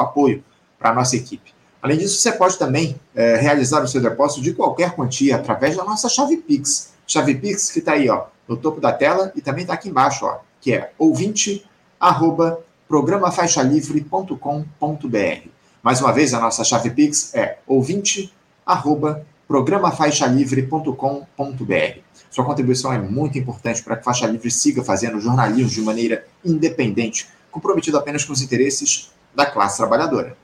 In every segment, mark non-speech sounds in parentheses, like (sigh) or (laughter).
apoio para a nossa equipe. Além disso, você pode também é, realizar o seu depósito de qualquer quantia através da nossa chave Pix. Chave Pix que está aí ó, no topo da tela e também está aqui embaixo, ó, que é ouvinte arroba programafaixalivre.com.br. Mais uma vez, a nossa chave Pix é ouvinte arroba programafaixalivre.com.br. Sua contribuição é muito importante para que Faixa Livre siga fazendo jornalismo de maneira independente, comprometido apenas com os interesses da classe trabalhadora.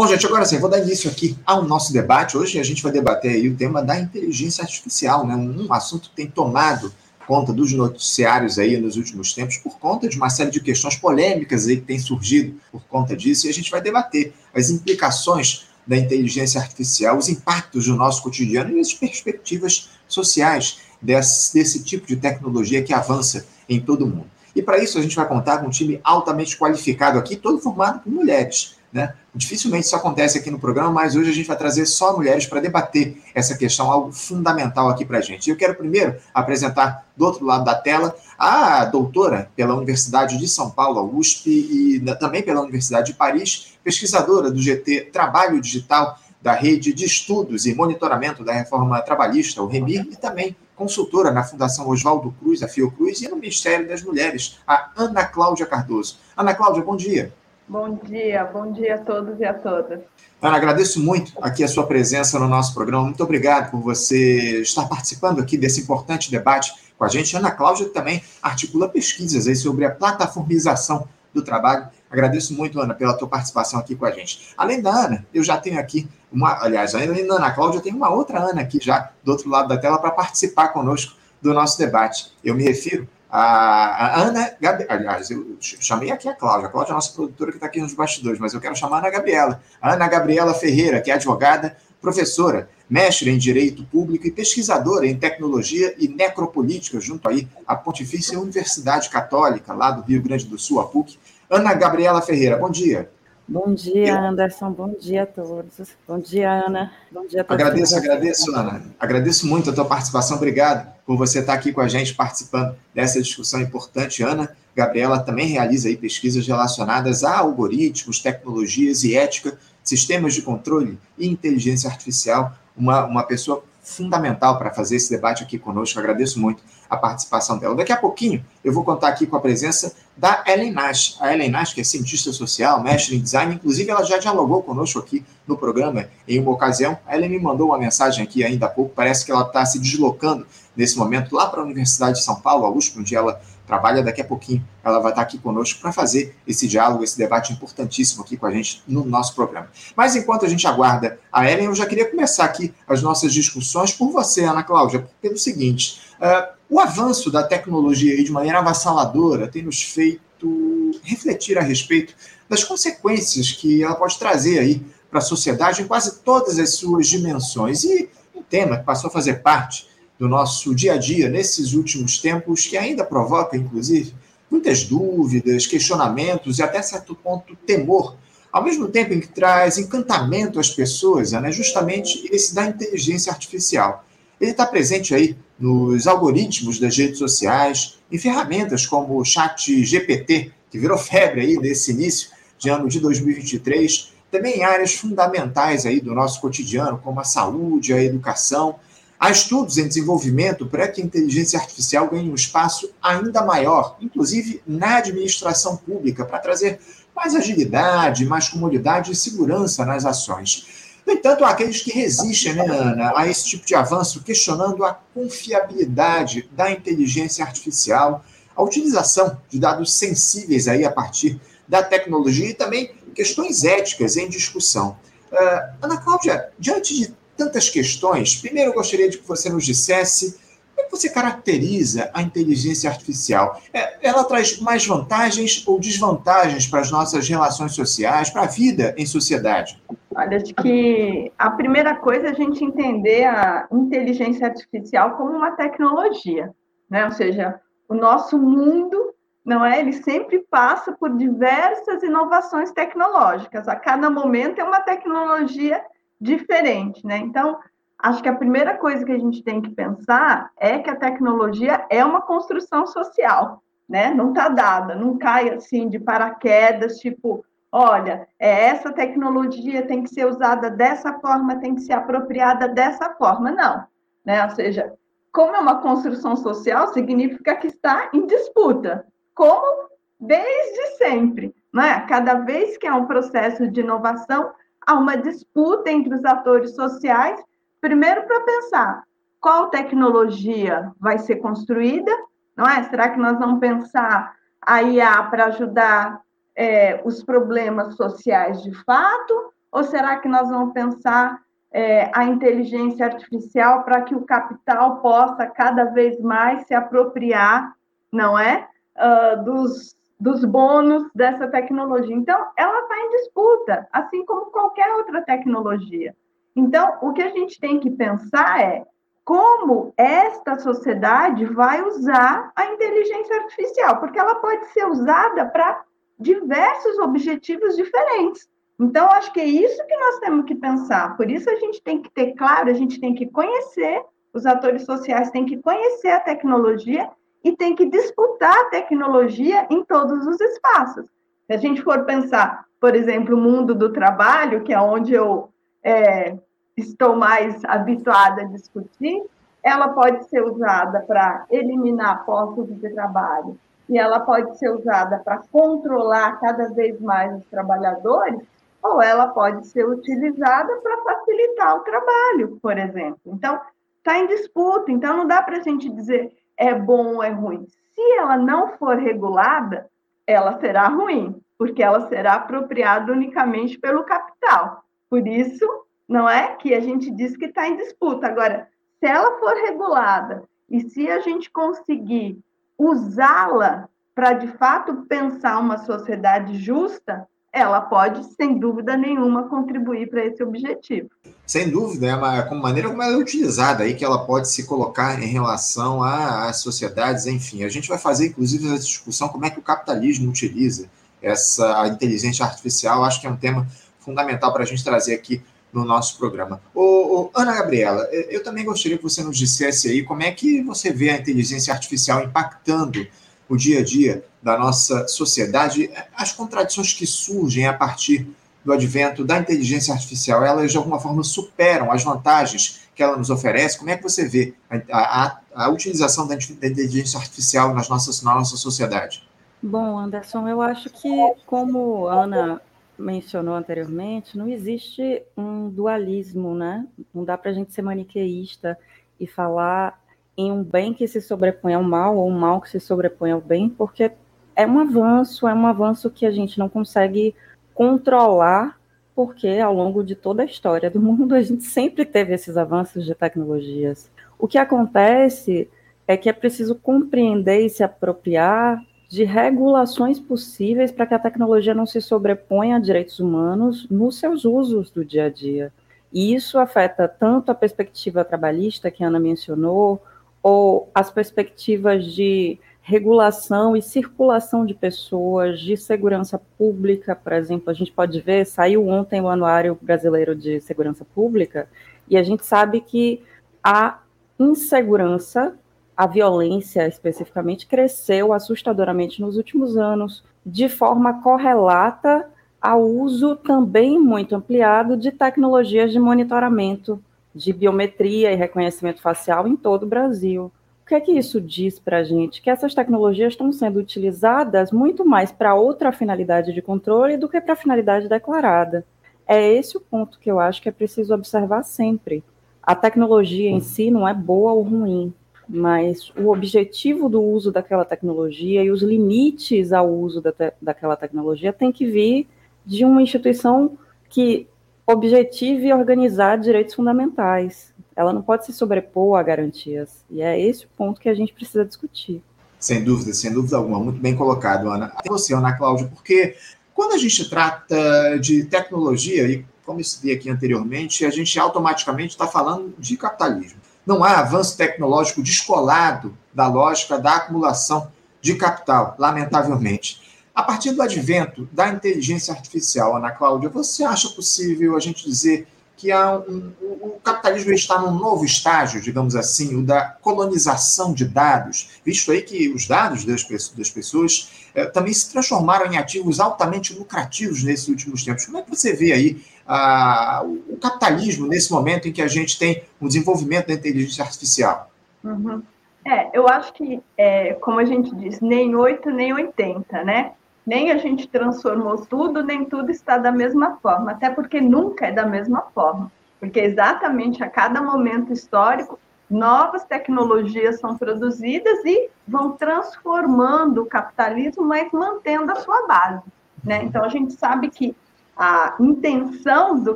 Bom, gente, agora sim, vou dar início aqui ao nosso debate. Hoje a gente vai debater aí o tema da inteligência artificial, né? um assunto que tem tomado conta dos noticiários aí nos últimos tempos por conta de uma série de questões polêmicas aí que têm surgido por conta disso e a gente vai debater as implicações da inteligência artificial, os impactos no nosso cotidiano e as perspectivas sociais desse, desse tipo de tecnologia que avança em todo o mundo. E para isso a gente vai contar com um time altamente qualificado aqui, todo formado por mulheres. Né? Dificilmente isso acontece aqui no programa, mas hoje a gente vai trazer só mulheres para debater essa questão, algo fundamental aqui para a gente. Eu quero primeiro apresentar do outro lado da tela a doutora pela Universidade de São Paulo, USP, e também pela Universidade de Paris, pesquisadora do GT Trabalho Digital da Rede de Estudos e Monitoramento da Reforma Trabalhista, o REMIR, e também consultora na Fundação Oswaldo Cruz, a Fiocruz, e no Ministério das Mulheres, a Ana Cláudia Cardoso. Ana Cláudia, bom dia. Bom dia, bom dia a todos e a todas. Ana, agradeço muito aqui a sua presença no nosso programa. Muito obrigado por você estar participando aqui desse importante debate com a gente. Ana Cláudia também articula pesquisas aí sobre a plataformização do trabalho. Agradeço muito, Ana, pela tua participação aqui com a gente. Além da Ana, eu já tenho aqui uma, aliás, além da Ana Cláudia, tem uma outra Ana aqui já do outro lado da tela para participar conosco do nosso debate. Eu me refiro a, Ana Gabriela, aliás, eu chamei aqui a Cláudia. A Cláudia é a nossa produtora que está aqui nos bastidores, mas eu quero chamar a Ana Gabriela. Ana Gabriela Ferreira, que é advogada, professora, mestre em Direito Público e pesquisadora em Tecnologia e Necropolítica, junto aí à Pontifícia Universidade Católica, lá do Rio Grande do Sul, a PUC. Ana Gabriela Ferreira, bom dia. Bom dia, Anderson. Bom dia a todos. Bom dia, Ana. Bom dia a todos. Agradeço, agradeço, Ana. Agradeço muito a tua participação. Obrigado por você estar aqui com a gente participando dessa discussão importante. Ana Gabriela também realiza aí pesquisas relacionadas a algoritmos, tecnologias e ética, sistemas de controle e inteligência artificial. Uma, uma pessoa fundamental para fazer esse debate aqui conosco. Agradeço muito a participação dela. Daqui a pouquinho eu vou contar aqui com a presença da Ellen Nash. A Ellen Nash, que é cientista social, mestre em design, inclusive ela já dialogou conosco aqui no programa em uma ocasião. A Ellen me mandou uma mensagem aqui ainda há pouco, parece que ela está se deslocando nesse momento lá para a Universidade de São Paulo, a USP, onde ela trabalha daqui a pouquinho. Ela vai estar aqui conosco para fazer esse diálogo, esse debate importantíssimo aqui com a gente no nosso programa. Mas enquanto a gente aguarda a Ellen, eu já queria começar aqui as nossas discussões por você, Ana Cláudia, pelo seguinte: uh, o avanço da tecnologia aí, de maneira avassaladora tem nos feito refletir a respeito das consequências que ela pode trazer aí para a sociedade em quase todas as suas dimensões. E um tema que passou a fazer parte do nosso dia a dia nesses últimos tempos, que ainda provoca, inclusive, muitas dúvidas, questionamentos e até certo ponto temor, ao mesmo tempo em que traz encantamento às pessoas, né, justamente esse da inteligência artificial. Ele está presente aí nos algoritmos das redes sociais, em ferramentas como o Chat GPT, que virou febre aí nesse início de ano de 2023, também em áreas fundamentais aí do nosso cotidiano, como a saúde, a educação, Há estudos em desenvolvimento para que a inteligência artificial ganhe um espaço ainda maior, inclusive na administração pública, para trazer mais agilidade, mais comodidade e segurança nas ações. No entanto, há aqueles que resistem, né, Ana, a esse tipo de avanço, questionando a confiabilidade da inteligência artificial, a utilização de dados sensíveis aí a partir da tecnologia e também questões éticas em discussão. Uh, Ana Cláudia, diante de tantas questões. Primeiro, eu gostaria de que você nos dissesse como você caracteriza a inteligência artificial. É, ela traz mais vantagens ou desvantagens para as nossas relações sociais, para a vida em sociedade? Olha, acho que a primeira coisa é a gente entender a inteligência artificial como uma tecnologia, né? Ou seja, o nosso mundo não é? Ele sempre passa por diversas inovações tecnológicas. A cada momento é uma tecnologia diferente, né? Então, acho que a primeira coisa que a gente tem que pensar é que a tecnologia é uma construção social, né? Não está dada, não cai assim de paraquedas, tipo, olha, é, essa tecnologia tem que ser usada dessa forma, tem que ser apropriada dessa forma. Não, né? Ou seja, como é uma construção social, significa que está em disputa, como desde sempre. Né? Cada vez que há um processo de inovação, há uma disputa entre os atores sociais, primeiro para pensar qual tecnologia vai ser construída, não é? Será que nós vamos pensar a IA para ajudar é, os problemas sociais de fato? Ou será que nós vamos pensar é, a inteligência artificial para que o capital possa cada vez mais se apropriar, não é? Uh, dos, dos bônus dessa tecnologia. Então, ela está em disputa, assim como qualquer outra tecnologia. Então, o que a gente tem que pensar é como esta sociedade vai usar a inteligência artificial, porque ela pode ser usada para diversos objetivos diferentes. Então, acho que é isso que nós temos que pensar. Por isso, a gente tem que ter claro, a gente tem que conhecer, os atores sociais têm que conhecer a tecnologia e tem que disputar a tecnologia em todos os espaços. Se a gente for pensar, por exemplo, o mundo do trabalho, que é onde eu é, estou mais habituada a discutir, ela pode ser usada para eliminar postos de trabalho e ela pode ser usada para controlar cada vez mais os trabalhadores, ou ela pode ser utilizada para facilitar o trabalho, por exemplo. Então, está em disputa, então não dá para a gente dizer é bom ou é ruim. Se ela não for regulada, ela será ruim, porque ela será apropriada unicamente pelo capital. Por isso, não é que a gente diz que está em disputa. Agora, se ela for regulada e se a gente conseguir usá-la para de fato pensar uma sociedade justa, ela pode, sem dúvida nenhuma, contribuir para esse objetivo. Sem dúvida, é uma, como maneira como ela é utilizada aí, que ela pode se colocar em relação às sociedades, enfim. A gente vai fazer, inclusive, essa discussão, como é que o capitalismo utiliza essa inteligência artificial. Acho que é um tema fundamental para a gente trazer aqui no nosso programa. Ô, ô, Ana Gabriela, eu também gostaria que você nos dissesse aí como é que você vê a inteligência artificial impactando o dia a dia da nossa sociedade, as contradições que surgem a partir do advento da inteligência artificial, elas de alguma forma superam as vantagens que ela nos oferece? Como é que você vê a, a, a utilização da inteligência artificial nas nossas, na nossa sociedade? Bom, Anderson, eu acho que, como Ana mencionou anteriormente, não existe um dualismo, né? Não dá para a gente ser maniqueísta e falar em um bem que se sobrepõe ao mal, ou um mal que se sobrepõe ao bem, porque é um avanço, é um avanço que a gente não consegue controlar, porque ao longo de toda a história do mundo a gente sempre teve esses avanços de tecnologias. O que acontece é que é preciso compreender e se apropriar de regulações possíveis para que a tecnologia não se sobreponha a direitos humanos nos seus usos do dia a dia. E isso afeta tanto a perspectiva trabalhista que a Ana mencionou, ou as perspectivas de regulação e circulação de pessoas, de segurança pública, por exemplo, a gente pode ver, saiu ontem o Anuário Brasileiro de Segurança Pública, e a gente sabe que a insegurança, a violência especificamente, cresceu assustadoramente nos últimos anos, de forma correlata ao uso também muito ampliado de tecnologias de monitoramento de biometria e reconhecimento facial em todo o Brasil. O que é que isso diz para a gente? Que essas tecnologias estão sendo utilizadas muito mais para outra finalidade de controle do que para a finalidade declarada. É esse o ponto que eu acho que é preciso observar sempre. A tecnologia em si não é boa ou ruim, mas o objetivo do uso daquela tecnologia e os limites ao uso da te daquela tecnologia tem que vir de uma instituição que objetive organizar direitos fundamentais. Ela não pode se sobrepor a garantias. E é esse o ponto que a gente precisa discutir. Sem dúvida, sem dúvida alguma. Muito bem colocado, Ana. E você, Ana Cláudia, porque quando a gente trata de tecnologia, e como eu citei aqui anteriormente, a gente automaticamente está falando de capitalismo. Não há avanço tecnológico descolado da lógica da acumulação de capital, lamentavelmente. A partir do advento da inteligência artificial, Ana Cláudia, você acha possível a gente dizer que há um, o capitalismo está num novo estágio, digamos assim, o da colonização de dados, visto aí que os dados das, pessoas também se transformaram em ativos altamente lucrativos nesses últimos tempos. Como é que você vê aí ah, o capitalismo nesse momento em que a gente tem o desenvolvimento da inteligência artificial? Uhum. É, eu acho que, é, como a gente diz, nem 8 nem 80, né? nem a gente transformou tudo, nem tudo está da mesma forma, até porque nunca é da mesma forma, porque exatamente a cada momento histórico, novas tecnologias são produzidas e vão transformando o capitalismo, mas mantendo a sua base. Né? Então, a gente sabe que a intenção do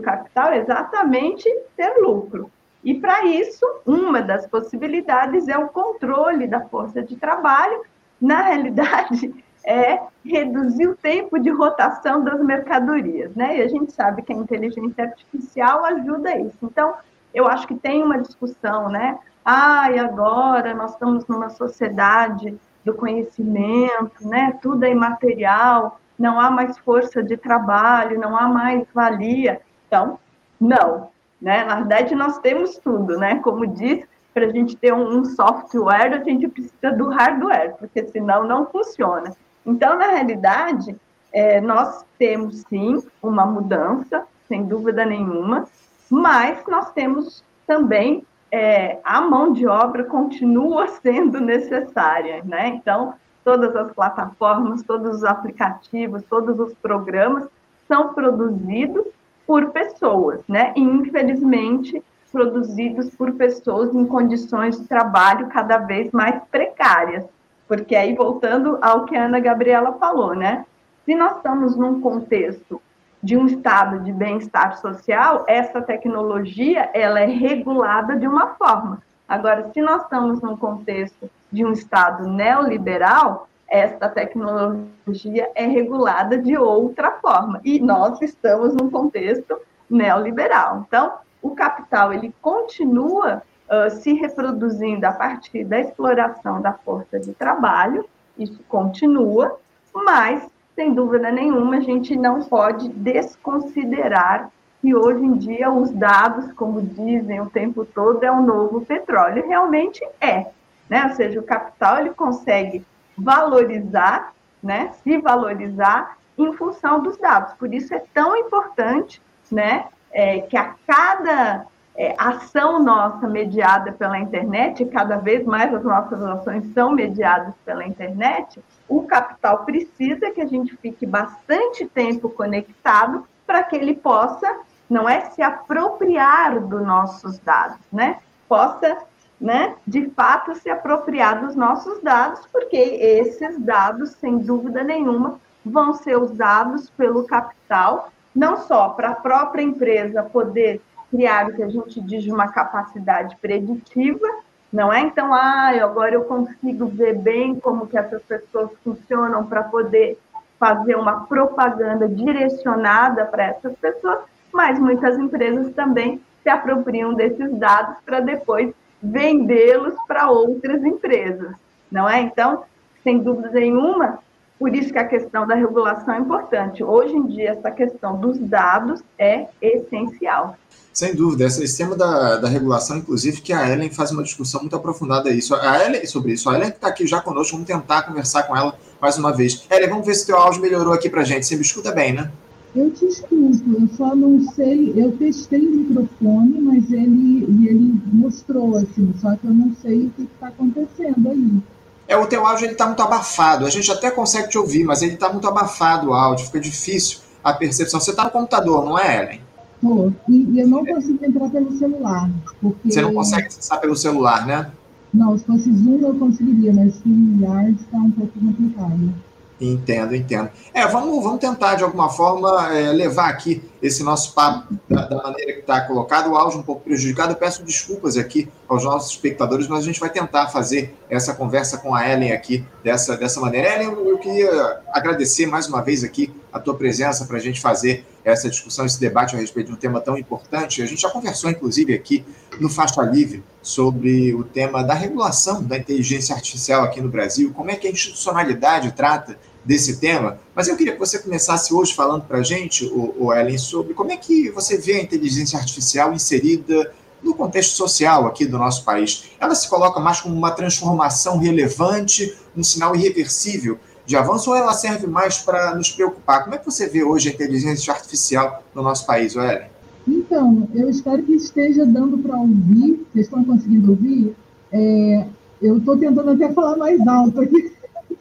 capital é exatamente ter lucro. E, para isso, uma das possibilidades é o controle da força de trabalho. Na realidade, (laughs) é reduzir o tempo de rotação das mercadorias, né? E a gente sabe que a inteligência artificial ajuda isso. Então, eu acho que tem uma discussão, né? Ah, e agora nós estamos numa sociedade do conhecimento, né? Tudo é imaterial, não há mais força de trabalho, não há mais valia. Então, não, né? Na verdade, nós temos tudo, né? Como diz, para a gente ter um software, a gente precisa do hardware, porque senão não funciona. Então, na realidade, é, nós temos sim uma mudança, sem dúvida nenhuma, mas nós temos também é, a mão de obra continua (laughs) sendo necessária, né? Então, todas as plataformas, todos os aplicativos, todos os programas são produzidos por pessoas, né? E infelizmente produzidos por pessoas em condições de trabalho cada vez mais precárias. Porque aí, voltando ao que a Ana Gabriela falou, né? Se nós estamos num contexto de um estado de bem-estar social, essa tecnologia ela é regulada de uma forma. Agora, se nós estamos num contexto de um estado neoliberal, essa tecnologia é regulada de outra forma. E nós estamos num contexto neoliberal. Então, o capital ele continua uh, se reproduzindo a partir da exploração da força de trabalho, isso continua, mas, sem dúvida nenhuma, a gente não pode desconsiderar que hoje em dia os dados, como dizem o tempo todo, é o novo petróleo. Realmente é, né? Ou seja, o capital ele consegue valorizar, né? Se valorizar em função dos dados. Por isso é tão importante, né? É, que a cada é, ação nossa mediada pela internet, cada vez mais as nossas ações são mediadas pela internet, o capital precisa que a gente fique bastante tempo conectado para que ele possa, não é, se apropriar dos nossos dados, né? Possa, né, de fato, se apropriar dos nossos dados, porque esses dados, sem dúvida nenhuma, vão ser usados pelo capital, não só para a própria empresa poder criar o que a gente diz de uma capacidade preditiva, não é? Então, ah, agora eu consigo ver bem como que essas pessoas funcionam para poder fazer uma propaganda direcionada para essas pessoas, mas muitas empresas também se apropriam desses dados para depois vendê-los para outras empresas, não é? Então, sem dúvida nenhuma, por isso que a questão da regulação é importante. Hoje em dia, essa questão dos dados é essencial. Sem dúvida, esse tema da, da regulação, inclusive, que a Ellen faz uma discussão muito aprofundada isso. A Ellen, sobre isso. A Ellen está aqui já conosco, vamos tentar conversar com ela mais uma vez. Ellen, vamos ver se teu áudio melhorou aqui para gente. Você me escuta bem, né? Eu te escuto, eu só não sei, eu testei o microfone, mas ele, ele mostrou assim, só que eu não sei o que está acontecendo aí. É, o teu áudio está muito abafado, a gente até consegue te ouvir, mas ele está muito abafado o áudio, fica difícil a percepção. Você está no computador, não é, Ellen? Estou. E, e, eu não consigo entrar pelo celular. Porque... Você não consegue acessar pelo celular, né? Não, se fosse Zoom eu conseguiria, mas StreamYard está um pouco complicado. Entendo, entendo. É, vamos, vamos tentar, de alguma forma, é, levar aqui esse nosso papo da, da maneira que está colocado, o áudio um pouco prejudicado. Eu peço desculpas aqui aos nossos espectadores, mas a gente vai tentar fazer essa conversa com a Ellen aqui dessa, dessa maneira. Ellen, eu, eu queria agradecer mais uma vez aqui a tua presença para a gente fazer essa discussão, esse debate a respeito de um tema tão importante. A gente já conversou, inclusive, aqui no Faixa Livre sobre o tema da regulação da inteligência artificial aqui no Brasil, como é que a institucionalidade trata desse tema, mas eu queria que você começasse hoje falando para a gente, o, Ellen, sobre como é que você vê a inteligência artificial inserida no contexto social aqui do nosso país. Ela se coloca mais como uma transformação relevante, um sinal irreversível de avanço, ou ela serve mais para nos preocupar? Como é que você vê hoje a inteligência artificial no nosso país, Ellen? Então, eu espero que esteja dando para ouvir. Vocês estão conseguindo ouvir? É, eu estou tentando até falar mais alto aqui.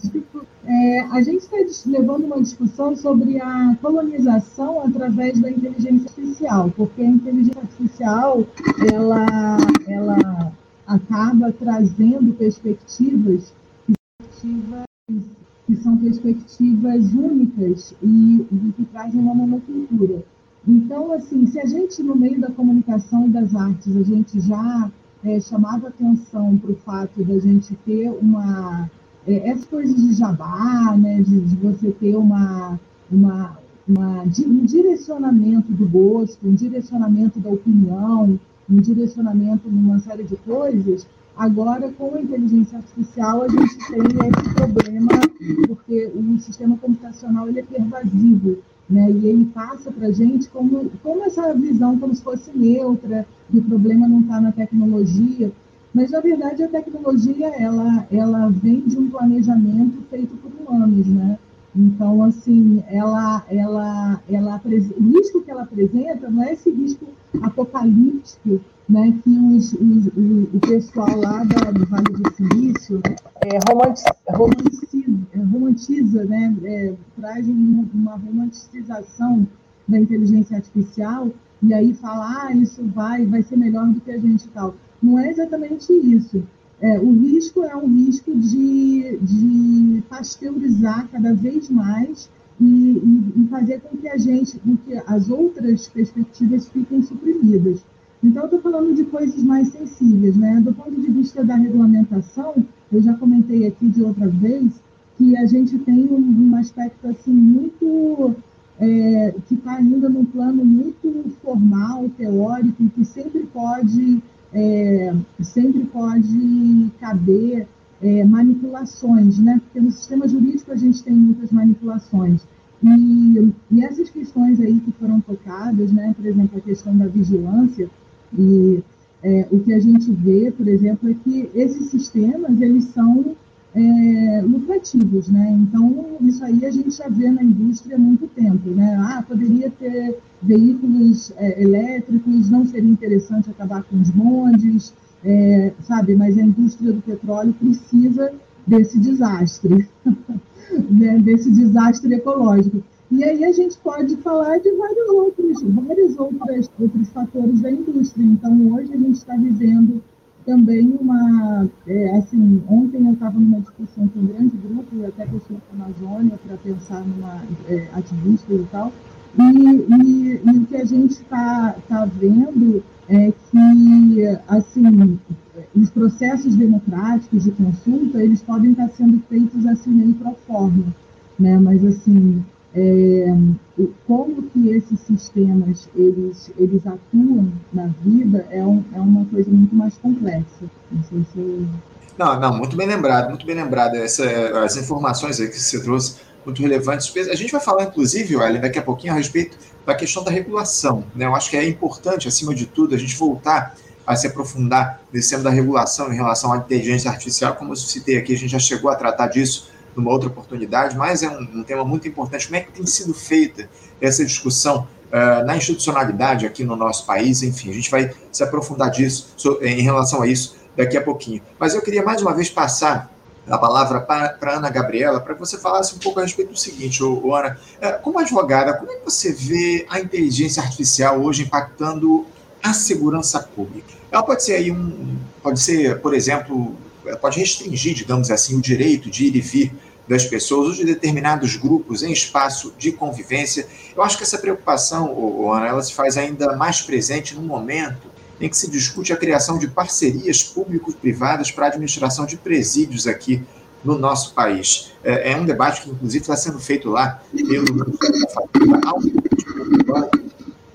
(laughs) É, a gente está levando uma discussão sobre a colonização através da inteligência artificial, porque a inteligência artificial ela, ela acaba trazendo perspectivas, perspectivas que são perspectivas únicas e, e que trazem uma monocultura. Então, assim, se a gente, no meio da comunicação e das artes, a gente já é, chamava atenção para o fato da gente ter uma é, essas coisas de jabá, né, de, de você ter uma, uma, uma, um direcionamento do gosto, um direcionamento da opinião, um direcionamento numa série de coisas, agora com a inteligência artificial a gente tem esse problema, porque o sistema computacional ele é pervasivo, né, e ele passa para a gente como, como essa visão como se fosse neutra, que o problema não está na tecnologia, mas, na verdade, a tecnologia, ela, ela vem de um planejamento feito por humanos, né? Então, assim, ela, ela, ela, o risco que ela apresenta não é esse risco apocalíptico né, que os, os, o, o, pessoal lá da, do Vale do Silício é, romantiza, romantiza, romantiza né, é, traz uma romanticização da inteligência artificial e aí fala, ah, isso vai, vai ser melhor do que a gente e tal. Não é exatamente isso. É, o risco é um risco de, de pasteurizar cada vez mais e, e, fazer com que a gente, com que as outras perspectivas fiquem suprimidas. Então, estou falando de coisas mais sensíveis, né? Do ponto de vista da regulamentação, eu já comentei aqui de outra vez que a gente tem um, um aspecto assim muito é, que está ainda num plano muito formal, teórico, que sempre pode é, sempre pode caber é, manipulações, né? Porque no sistema jurídico a gente tem muitas manipulações. E, e, essas questões aí que foram tocadas, né? Por exemplo, a questão da vigilância e é, o que a gente vê, por exemplo, é que esses sistemas eles são é, lucrativos, né? Então, isso aí a gente já vê na indústria há muito tempo, né? Ah, poderia ter veículos é, elétricos, não seria interessante acabar com os bondes, é, sabe? Mas a indústria do petróleo precisa desse desastre, (laughs) né? desse desastre ecológico. E aí a gente pode falar de vários outros, vários outros, outros fatores da indústria. Então, hoje a gente está vivendo também uma, é, assim, ontem eu estava numa discussão com um grande grupo, até que eu fui para a Amazônia para pensar numa é, ativista e tal, e, e, e, o que a gente está tá vendo é que, assim, os processos democráticos de consulta, eles podem estar sendo feitos assim meio pro forma, né, mas assim, é, como que esses sistemas eles, eles atuam na vida é, um, é uma coisa muito mais complexa. Não sei se Não, não, muito bem lembrado, muito bem lembrado. Essa, as informações que você trouxe, muito relevantes. A gente vai falar, inclusive, Ellen, daqui a pouquinho, a respeito da questão da regulação. Né? Eu acho que é importante, acima de tudo, a gente voltar a se aprofundar nesse tema da regulação em relação à inteligência artificial. Como eu citei aqui, a gente já chegou a tratar disso numa outra oportunidade, mas é um, um tema muito importante. Como é que tem sido feita essa discussão uh, na institucionalidade aqui no nosso país? Enfim, a gente vai se aprofundar disso, so, em relação a isso daqui a pouquinho. Mas eu queria mais uma vez passar a palavra para Ana Gabriela, para que você falasse um pouco a respeito do seguinte, ô, ô Ana, eh, como advogada, como é que você vê a inteligência artificial hoje impactando a segurança pública? Ela pode ser aí um, pode ser, por exemplo, pode restringir, digamos assim, o direito de ir e vir das pessoas ou de determinados grupos em espaço de convivência. Eu acho que essa preocupação, Ana, ela se faz ainda mais presente no momento em que se discute a criação de parcerias público-privadas para a administração de presídios aqui no nosso país. É, é um debate que, inclusive, está sendo feito lá pelo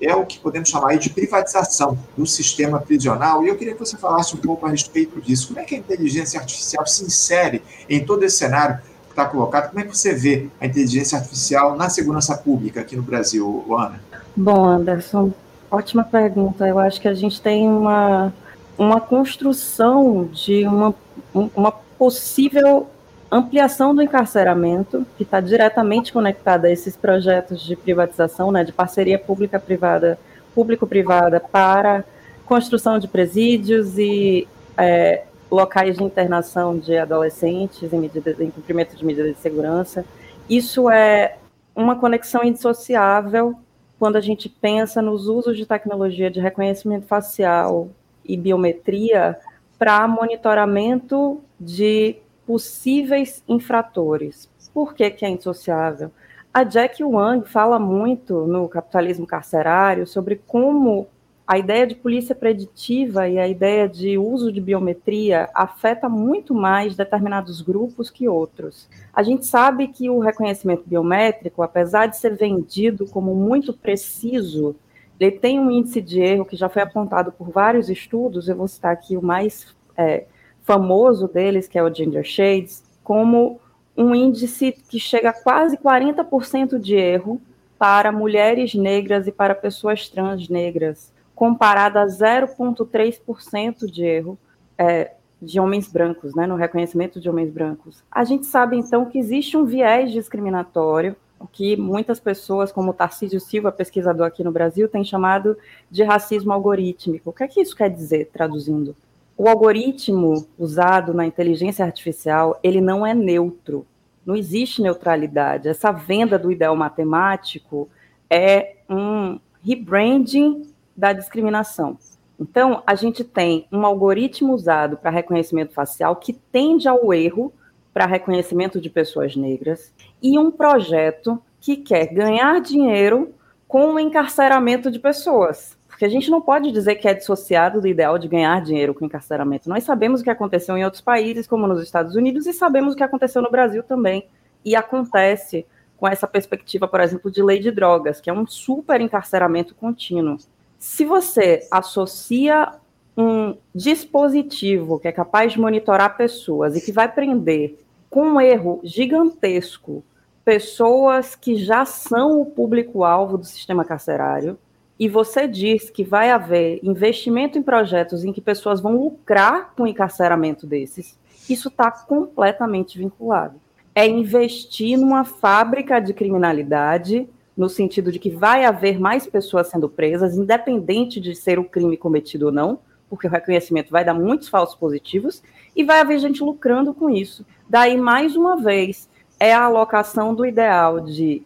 é o que podemos chamar de privatização do sistema prisional. E eu queria que você falasse um pouco a respeito disso. Como é que a inteligência artificial se insere em todo esse cenário que está colocado. Como é que você vê a inteligência artificial na segurança pública aqui no Brasil, Ana? Bom, Anderson, ótima pergunta. Eu acho que a gente tem uma, uma construção de uma, uma possível ampliação do encarceramento, que está diretamente conectada a esses projetos de privatização, né, de parceria pública-privada, público-privada para construção de presídios e é, locais de internação de adolescentes em, medida, em cumprimento de medidas de segurança. Isso é uma conexão indissociável quando a gente pensa nos usos de tecnologia de reconhecimento facial e biometria para monitoramento de possíveis infratores. Por que, que é indissociável? A Jack Wang fala muito no Capitalismo Carcerário sobre como a ideia de polícia preditiva e a ideia de uso de biometria afeta muito mais determinados grupos que outros. A gente sabe que o reconhecimento biométrico, apesar de ser vendido como muito preciso, ele tem um índice de erro que já foi apontado por vários estudos, eu vou citar aqui o mais é, famoso deles, que é o Ginger Shades, como um índice que chega a quase 40% de erro para mulheres negras e para pessoas trans negras comparado a 0,3% de erro é, de homens brancos, né, no reconhecimento de homens brancos. A gente sabe, então, que existe um viés discriminatório, o que muitas pessoas, como Tarcísio Silva, pesquisador aqui no Brasil, têm chamado de racismo algorítmico. O que é que isso quer dizer, traduzindo? O algoritmo usado na inteligência artificial, ele não é neutro. Não existe neutralidade. Essa venda do ideal matemático é um rebranding da discriminação. Então, a gente tem um algoritmo usado para reconhecimento facial que tende ao erro para reconhecimento de pessoas negras e um projeto que quer ganhar dinheiro com o encarceramento de pessoas. Porque a gente não pode dizer que é dissociado do ideal de ganhar dinheiro com encarceramento. Nós sabemos o que aconteceu em outros países, como nos Estados Unidos, e sabemos o que aconteceu no Brasil também. E acontece com essa perspectiva, por exemplo, de lei de drogas, que é um super encarceramento contínuo. Se você associa um dispositivo que é capaz de monitorar pessoas e que vai prender com um erro gigantesco pessoas que já são o público-alvo do sistema carcerário, e você diz que vai haver investimento em projetos em que pessoas vão lucrar com o encarceramento desses, isso está completamente vinculado. É investir numa fábrica de criminalidade no sentido de que vai haver mais pessoas sendo presas, independente de ser o crime cometido ou não, porque o reconhecimento vai dar muitos falsos positivos, e vai haver gente lucrando com isso. Daí, mais uma vez, é a alocação do ideal de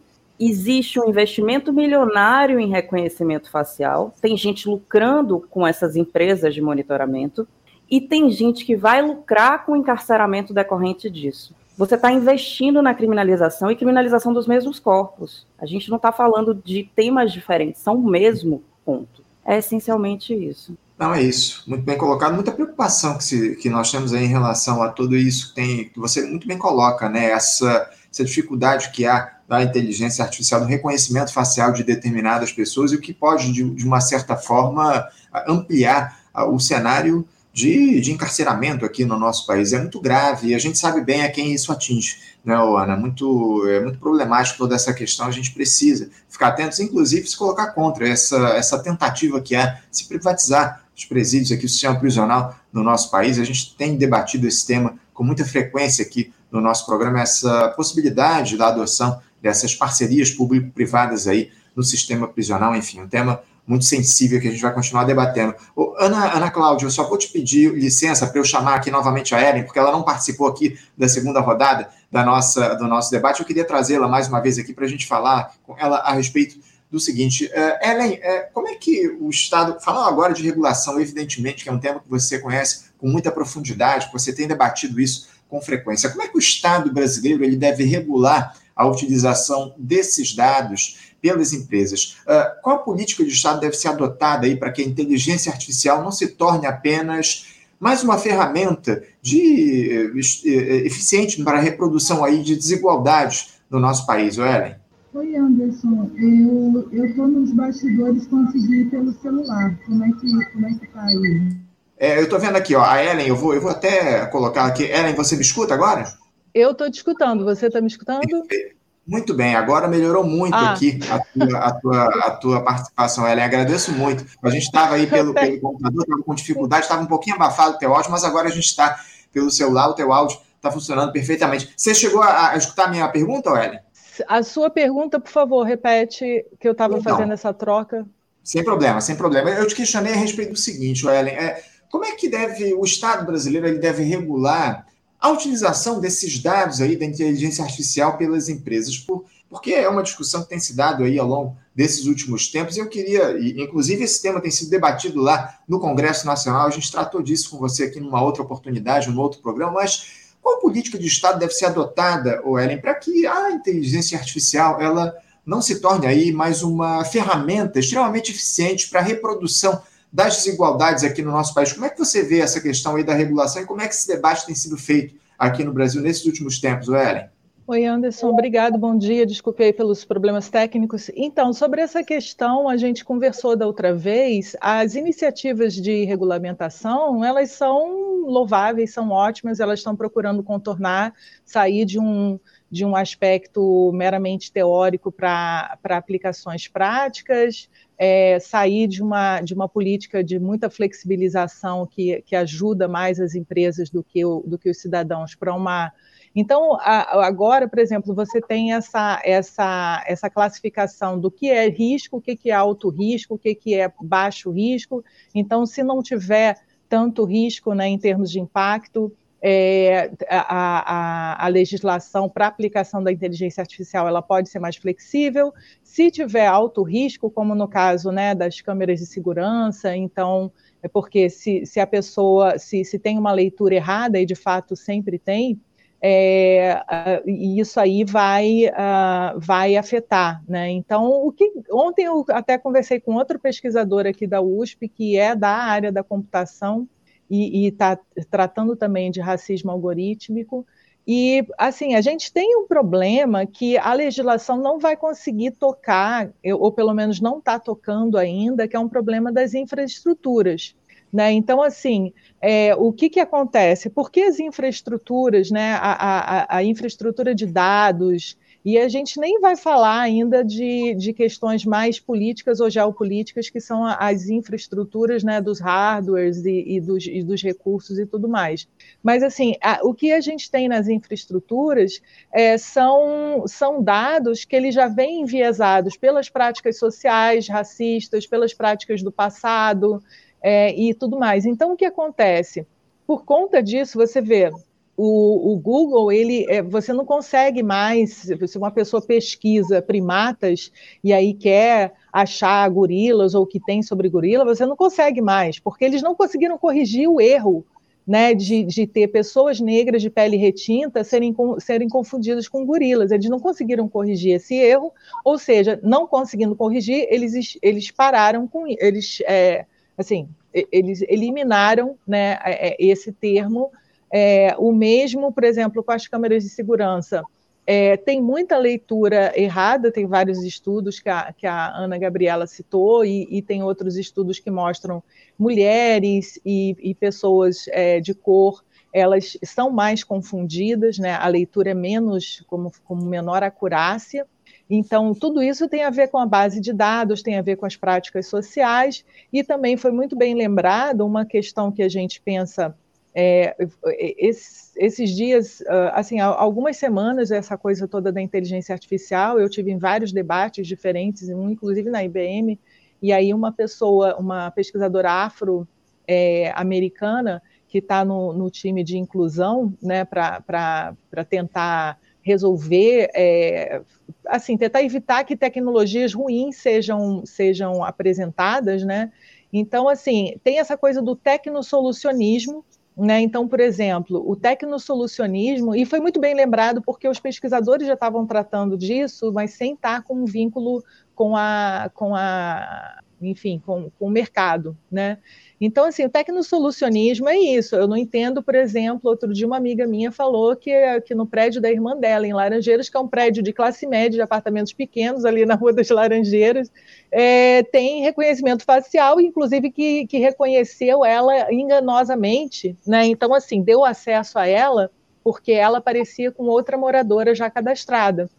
existe um investimento milionário em reconhecimento facial, tem gente lucrando com essas empresas de monitoramento, e tem gente que vai lucrar com o encarceramento decorrente disso você está investindo na criminalização e criminalização dos mesmos corpos. A gente não está falando de temas diferentes, são o mesmo ponto. É essencialmente isso. Não, é isso. Muito bem colocado. Muita preocupação que, se, que nós temos aí em relação a tudo isso que, tem, que você muito bem coloca, né? Essa, essa dificuldade que há da inteligência artificial, no reconhecimento facial de determinadas pessoas e o que pode, de, de uma certa forma, ampliar o cenário de, de encarceramento aqui no nosso país. É muito grave e a gente sabe bem a quem isso atinge, né, Ana? Muito, é muito problemático toda essa questão. A gente precisa ficar atentos, inclusive se colocar contra essa, essa tentativa que é se privatizar os presídios aqui, o sistema prisional no nosso país. A gente tem debatido esse tema com muita frequência aqui no nosso programa, essa possibilidade da adoção dessas parcerias público-privadas aí no sistema prisional, enfim, um tema muito sensível que a gente vai continuar debatendo. Ô, Ana, Ana Cláudia, eu só vou te pedir licença para eu chamar aqui novamente a Ellen, porque ela não participou aqui da segunda rodada da nossa, do nosso debate. Eu queria trazê-la mais uma vez aqui para a gente falar com ela a respeito do seguinte. Uh, Ellen, uh, como é que o Estado. Falando agora de regulação, evidentemente, que é um tema que você conhece com muita profundidade, você tem debatido isso com frequência. Como é que o Estado brasileiro ele deve regular a utilização desses dados pelas empresas. Uh, qual política de Estado deve ser adotada aí para que a inteligência artificial não se torne apenas mais uma ferramenta de uh, eficiente para a reprodução aí de desigualdades no nosso país, Ellen? Oi, Anderson. Eu estou nos bastidores consegui pelo celular. Como é que como é que está aí? É, eu estou vendo aqui, ó, a Ellen, eu vou, eu vou até colocar aqui. Ellen, você me escuta agora? Eu estou te escutando, você está me escutando? Muito bem, agora melhorou muito ah. aqui a tua, a, tua, a tua participação, Ellen. Agradeço muito. A gente estava aí pelo, pelo computador, estava com dificuldade, estava um pouquinho abafado o teu áudio, mas agora a gente está pelo celular, o teu áudio está funcionando perfeitamente. Você chegou a, a escutar a minha pergunta, Ellen? A sua pergunta, por favor, repete que eu estava então, fazendo essa troca. Sem problema, sem problema. Eu te questionei a respeito do seguinte, Ellen. É, como é que deve o Estado brasileiro ele deve regular a utilização desses dados aí da inteligência artificial pelas empresas, por, porque é uma discussão que tem se dado aí ao longo desses últimos tempos, e eu queria, e, inclusive esse tema tem sido debatido lá no Congresso Nacional, a gente tratou disso com você aqui numa outra oportunidade, num outro programa, mas qual política de Estado deve ser adotada, Ellen, para que a inteligência artificial ela não se torne aí mais uma ferramenta extremamente eficiente para a reprodução das desigualdades aqui no nosso país. Como é que você vê essa questão aí da regulação e como é que esse debate tem sido feito aqui no Brasil nesses últimos tempos, Ellen? Oi, Anderson, obrigado, bom dia, desculpe aí pelos problemas técnicos. Então, sobre essa questão, a gente conversou da outra vez, as iniciativas de regulamentação, elas são louváveis, são ótimas, elas estão procurando contornar, sair de um, de um aspecto meramente teórico para aplicações práticas, é, sair de uma, de uma política de muita flexibilização que, que ajuda mais as empresas do que, o, do que os cidadãos para uma. Então, a, agora, por exemplo, você tem essa, essa, essa classificação do que é risco, o que, que é alto risco, o que, que é baixo risco. Então, se não tiver tanto risco né, em termos de impacto, é, a, a, a, legislação para aplicação da inteligência artificial ela pode ser mais flexível. Se tiver alto risco, como no caso né, das câmeras de segurança, então é porque se, se a pessoa se, se tem uma leitura errada, e de fato sempre tem, é, e isso aí vai, uh, vai afetar. Né? Então, o que, ontem eu até conversei com outro pesquisador aqui da USP, que é da área da computação, e está tratando também de racismo algorítmico. E, assim, a gente tem um problema que a legislação não vai conseguir tocar, ou pelo menos não está tocando ainda, que é um problema das infraestruturas. Né? Então, assim, é, o que, que acontece? Por que as infraestruturas, né, a, a, a infraestrutura de dados, e a gente nem vai falar ainda de, de questões mais políticas ou geopolíticas, que são as infraestruturas né, dos hardwares e, e, dos, e dos recursos e tudo mais. Mas, assim, a, o que a gente tem nas infraestruturas é, são, são dados que eles já vêm enviesados pelas práticas sociais racistas, pelas práticas do passado é, e tudo mais. Então, o que acontece? Por conta disso, você vê o, o, Google, ele, é, você não consegue mais, se uma pessoa pesquisa primatas e aí quer achar gorilas ou o que tem sobre gorila, você não consegue mais, porque eles não conseguiram corrigir o erro né, de, de ter pessoas negras de pele retinta serem, serem confundidas com gorilas. Eles não conseguiram corrigir esse erro, ou seja, não conseguindo corrigir, eles, eles pararam com eles, é, assim, eles eliminaram né, é, é, esse termo é, o mesmo, por exemplo, com as câmeras de segurança. É, tem muita leitura errada, tem vários estudos que a, que a Ana Gabriela citou, e, e, tem outros estudos que mostram mulheres e, e pessoas é, de cor, elas são mais confundidas, né? a leitura é menos, como, como menor acurácia. Então, tudo isso tem a ver com a base de dados, tem a ver com as práticas sociais, e também foi muito bem lembrado uma questão que a gente pensa é, esses, esses, dias, ah, assim, algumas semanas, essa coisa toda da inteligência artificial, eu tive em vários debates diferentes, inclusive na IBM, e aí uma pessoa, uma pesquisadora afro-americana, é, que está no, no, time de inclusão, né, para tentar resolver, é, assim, tentar evitar que tecnologias ruins sejam, sejam apresentadas, né? Então, assim, tem essa coisa do tecnosolucionismo, né? Então, por exemplo, o tecnosolucionismo, e foi muito bem lembrado porque os pesquisadores já estavam tratando disso, mas sem estar com um vínculo com a, com a enfim, com, com o mercado, né? Então, assim, o tecnosolucionismo é isso. Eu não entendo, por exemplo, outro dia uma amiga minha falou que, que no prédio da irmã dela, em Laranjeiras, que é um prédio de classe média, de apartamentos pequenos, ali na Rua das Laranjeiras, é, tem reconhecimento facial, inclusive que, que reconheceu ela enganosamente, né? Então, assim, deu acesso a ela porque ela parecia com outra moradora já cadastrada.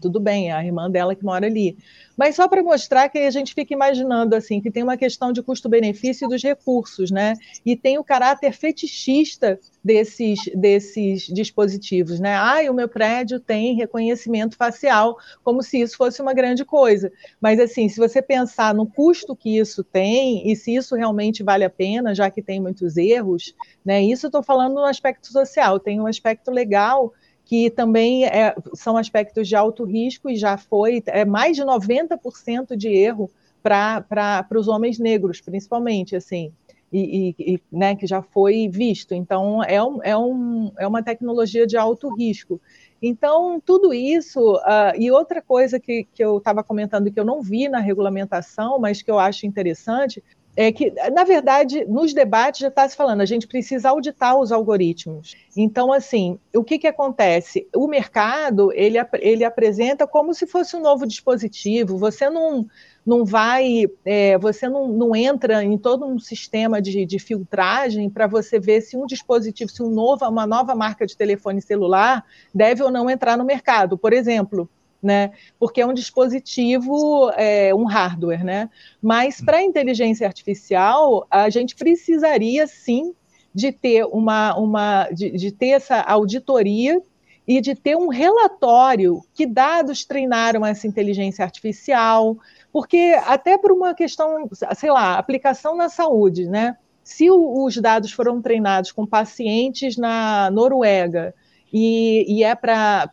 Tudo bem, é a irmã dela que mora ali. Mas só para mostrar que a gente fica imaginando assim que tem uma questão de custo-benefício dos recursos, né? E tem o caráter fetichista desses, desses dispositivos, né? Ah, o meu prédio tem reconhecimento facial, como se isso fosse uma grande coisa. Mas assim, se você pensar no custo que isso tem e se isso realmente vale a pena, já que tem muitos erros, né? Isso estou falando no aspecto social, tem um aspecto legal que também é, são aspectos de alto risco e já foi é mais de 90% de erro para os homens negros, principalmente, assim, e, e, e, né, que já foi visto. Então, é, um, é, um, é uma tecnologia de alto risco. Então, tudo isso, uh, e outra coisa que, que eu estava comentando que eu não vi na regulamentação, mas que eu acho interessante, é que, na verdade, nos debates já está se falando, a gente precisa auditar os algoritmos. Então, assim, o que, que acontece? O mercado, ele, ele apresenta como se fosse um novo dispositivo, você não, não vai, é, você não, não entra em todo um sistema de, de filtragem para você ver se um dispositivo, se um novo, uma nova marca de telefone celular deve ou não entrar no mercado. Por exemplo, né? Porque é um dispositivo, é, um hardware, né? Mas para a inteligência artificial, a gente precisaria sim de ter uma, uma de, de ter essa auditoria e de ter um relatório que dados treinaram essa inteligência artificial, porque até por uma questão, sei lá, aplicação na saúde, né? Se os dados foram treinados com pacientes na Noruega e, e é para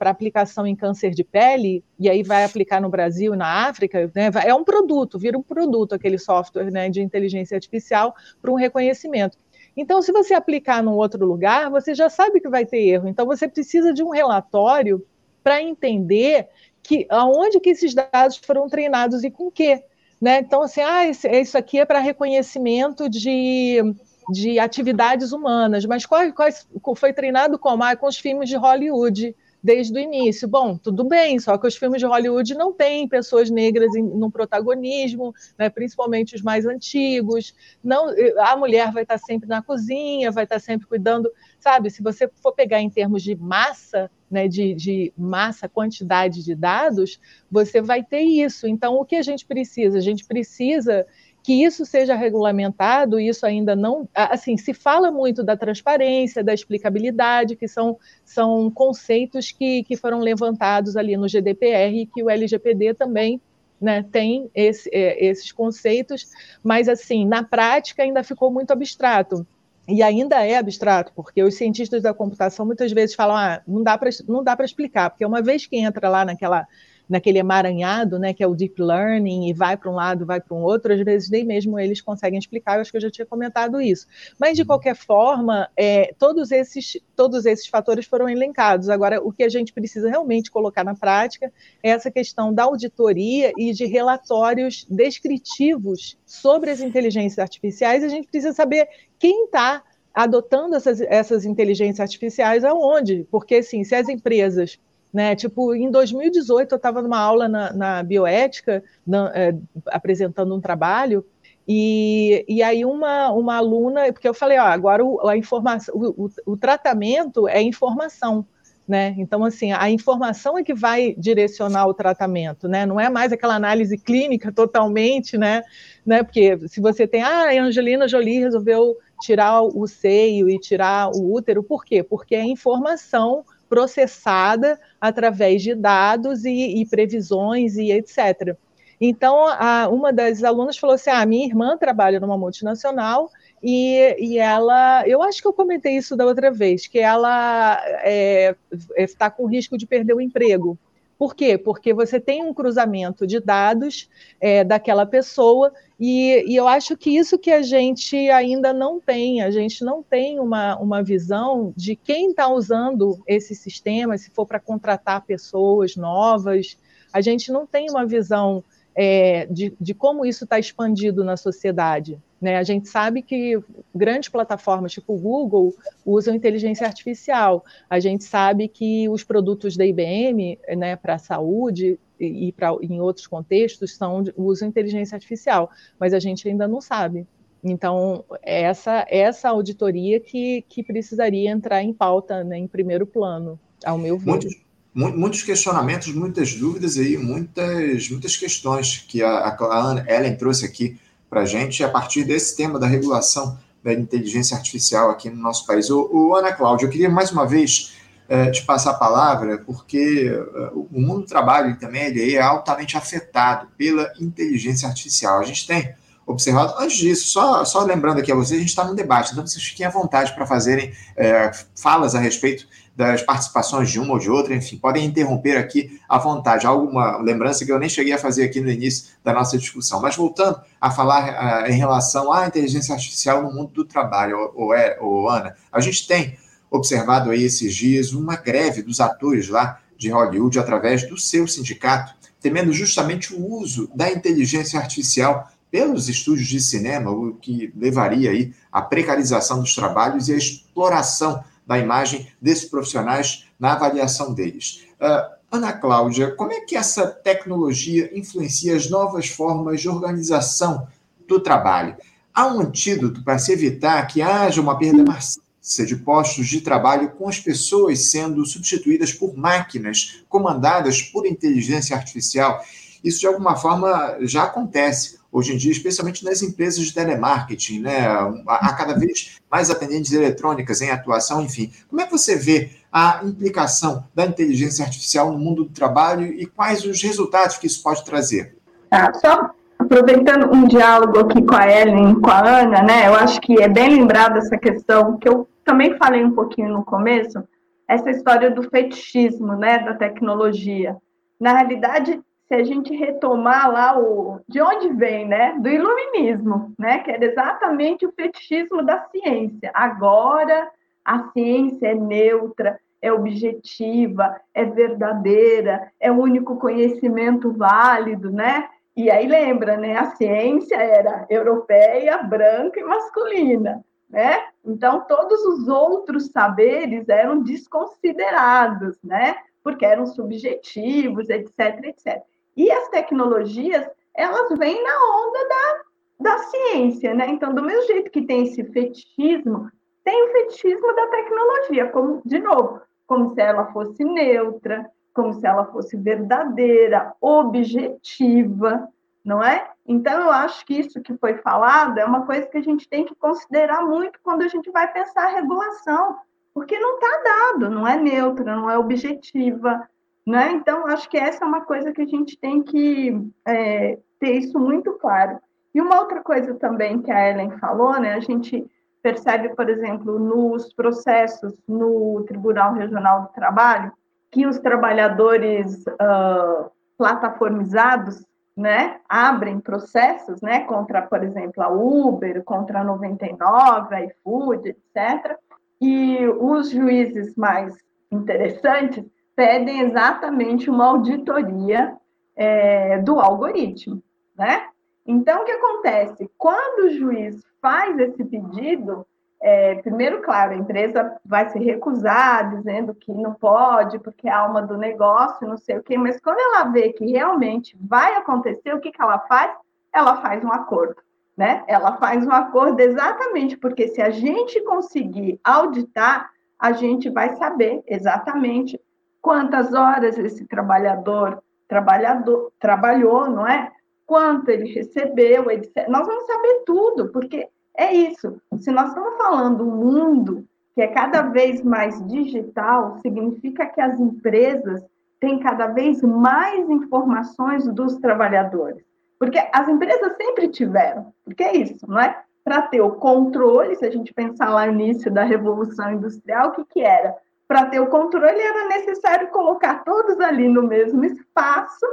aplicação em câncer de pele, e aí vai aplicar no Brasil na África, né, é um produto, vira um produto aquele software né, de inteligência artificial para um reconhecimento. Então, se você aplicar num outro lugar, você já sabe que vai ter erro. Então, você precisa de um relatório para entender que aonde que esses dados foram treinados e com quê. Né? Então, assim, ah, isso aqui é para reconhecimento de de atividades humanas, mas qual, qual foi treinado? Ah, com os filmes de Hollywood desde o início. Bom, tudo bem, só que os filmes de Hollywood não têm pessoas negras em, no protagonismo, né, principalmente os mais antigos. Não, a mulher vai estar sempre na cozinha, vai estar sempre cuidando, sabe? Se você for pegar em termos de massa, né, de, de massa, quantidade de dados, você vai ter isso. Então, o que a gente precisa? A gente precisa que isso seja regulamentado, isso ainda não. Assim, se fala muito da transparência, da explicabilidade, que são, são conceitos que, que foram levantados ali no GDPR e que o LGPD também né, tem esse, é, esses conceitos, mas assim, na prática ainda ficou muito abstrato. E ainda é abstrato, porque os cientistas da computação muitas vezes falam, ah, não dá para explicar, porque uma vez que entra lá naquela naquele emaranhado, né, que é o deep learning, e vai para um lado, vai para um outro, às vezes nem mesmo eles conseguem explicar, eu acho que eu já tinha comentado isso. Mas, de uhum. qualquer forma, é, todos, esses, todos esses fatores foram elencados. Agora, o que a gente precisa realmente colocar na prática é essa questão da auditoria e de relatórios descritivos sobre as inteligências artificiais, a gente precisa saber quem está adotando essas, essas inteligências artificiais aonde, porque, assim, se as empresas né? Tipo, em 2018 eu estava numa aula na, na bioética, na, é, apresentando um trabalho, e, e aí uma, uma aluna, porque eu falei, ó, agora o, a informação, o, o, o tratamento é informação. Né? Então, assim, a informação é que vai direcionar o tratamento, né? Não é mais aquela análise clínica totalmente, né? né? Porque se você tem, ah, a Angelina Jolie resolveu tirar o seio e tirar o útero, por quê? Porque é informação processada através de dados e, e previsões e etc. Então, a, uma das alunas falou assim: ah, minha irmã trabalha numa multinacional e, e ela, eu acho que eu comentei isso da outra vez, que ela está é, é tá com risco de perder o emprego. Por quê? Porque você tem um cruzamento de dados é, daquela pessoa, e, e, eu acho que isso que a gente ainda não tem, a gente não tem uma, uma visão de quem está usando esse sistema, se for para contratar pessoas novas, a gente não tem uma visão é, de, de como isso está expandido na sociedade. Né? A gente sabe que grandes plataformas tipo o Google usam inteligência artificial. A gente sabe que os produtos da IBM né, para a saúde e, em outros contextos são, usam inteligência artificial, mas a gente ainda não sabe. Então, essa, essa auditoria que, que precisaria entrar em pauta né, em primeiro plano, ao meu ver. Muitos questionamentos, muitas dúvidas aí, muitas, muitas questões que a, a Ana Ellen trouxe aqui para a gente a partir desse tema da regulação da inteligência artificial aqui no nosso país. O, o Ana Cláudia, eu queria mais uma vez é, te passar a palavra, porque é, o mundo do trabalho também ele é altamente afetado pela inteligência artificial. A gente tem observado. Antes disso, só, só lembrando aqui a vocês, a gente está no debate, então vocês fiquem à vontade para fazerem é, falas a respeito das participações de uma ou de outra, enfim, podem interromper aqui à vontade. Alguma lembrança que eu nem cheguei a fazer aqui no início da nossa discussão. Mas voltando a falar uh, em relação à inteligência artificial no mundo do trabalho, ou, é, ou Ana, a gente tem observado aí esses dias uma greve dos atores lá de Hollywood através do seu sindicato, temendo justamente o uso da inteligência artificial pelos estúdios de cinema, o que levaria aí à precarização dos trabalhos e à exploração da imagem desses profissionais na avaliação deles. Uh, Ana Cláudia, como é que essa tecnologia influencia as novas formas de organização do trabalho? Há um antídoto para se evitar que haja uma perda maciça de postos de trabalho com as pessoas sendo substituídas por máquinas comandadas por inteligência artificial? Isso, de alguma forma, já acontece hoje em dia, especialmente nas empresas de telemarketing, né? Há cada vez mais atendentes eletrônicas em atuação, enfim. Como é que você vê a implicação da inteligência artificial no mundo do trabalho e quais os resultados que isso pode trazer? Ah, só aproveitando um diálogo aqui com a Ellen, com a Ana, né? Eu acho que é bem lembrado essa questão que eu também falei um pouquinho no começo, essa história do fetichismo, né, da tecnologia. Na realidade, se a gente retomar lá o de onde vem, né, do iluminismo, né, que era exatamente o fetichismo da ciência. Agora a ciência é neutra, é objetiva, é verdadeira, é o único conhecimento válido, né? E aí lembra, né? A ciência era europeia, branca e masculina, né? Então todos os outros saberes eram desconsiderados, né? Porque eram subjetivos, etc, etc. E as tecnologias, elas vêm na onda da, da ciência, né? Então, do mesmo jeito que tem esse fetichismo, tem o fetichismo da tecnologia, como, de novo, como se ela fosse neutra, como se ela fosse verdadeira, objetiva, não é? Então, eu acho que isso que foi falado é uma coisa que a gente tem que considerar muito quando a gente vai pensar a regulação, porque não está dado, não é neutra, não é objetiva, né? Então, acho que essa é uma coisa que a gente tem que é, ter isso muito claro. E uma outra coisa também que a Ellen falou, né? A gente percebe, por exemplo, nos processos no Tribunal Regional do Trabalho, que os trabalhadores uh, plataformizados, né, abrem processos, né, contra, por exemplo, a Uber, contra a 99, a iFood, etc. E os juízes mais interessantes pedem exatamente uma auditoria é, do algoritmo, né? Então, o que acontece? Quando o juiz faz esse pedido, é, primeiro, claro, a empresa vai se recusar, dizendo que não pode, porque é a alma do negócio, não sei o quê, mas quando ela vê que realmente vai acontecer, o que, que ela faz? Ela faz um acordo, né? Ela faz um acordo exatamente porque se a gente conseguir auditar, a gente vai saber exatamente quantas horas esse trabalhador, trabalhador trabalhou, não é? Quanto ele recebeu, etc. Nós vamos saber tudo, porque é isso. Se nós estamos falando um mundo que é cada vez mais digital, significa que as empresas têm cada vez mais informações dos trabalhadores. Porque as empresas sempre tiveram, porque é isso, não é? Para ter o controle, se a gente pensar lá no início da Revolução Industrial, o que, que era? Para ter o controle, era necessário colocar todos ali no mesmo espaço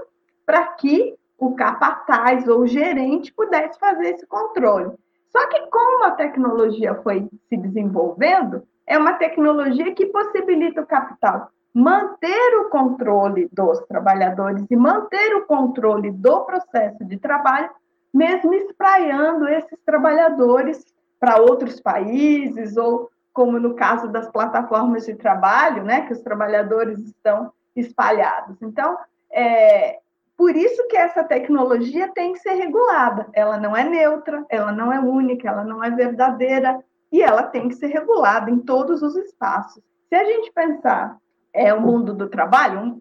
para que o capataz ou o gerente pudesse fazer esse controle. Só que como a tecnologia foi se desenvolvendo, é uma tecnologia que possibilita o capital manter o controle dos trabalhadores e manter o controle do processo de trabalho, mesmo espraiando esses trabalhadores para outros países ou como no caso das plataformas de trabalho, né, que os trabalhadores estão espalhados. Então, é, por isso que essa tecnologia tem que ser regulada. Ela não é neutra, ela não é única, ela não é verdadeira e ela tem que ser regulada em todos os espaços. Se a gente pensar é o mundo do trabalho, um,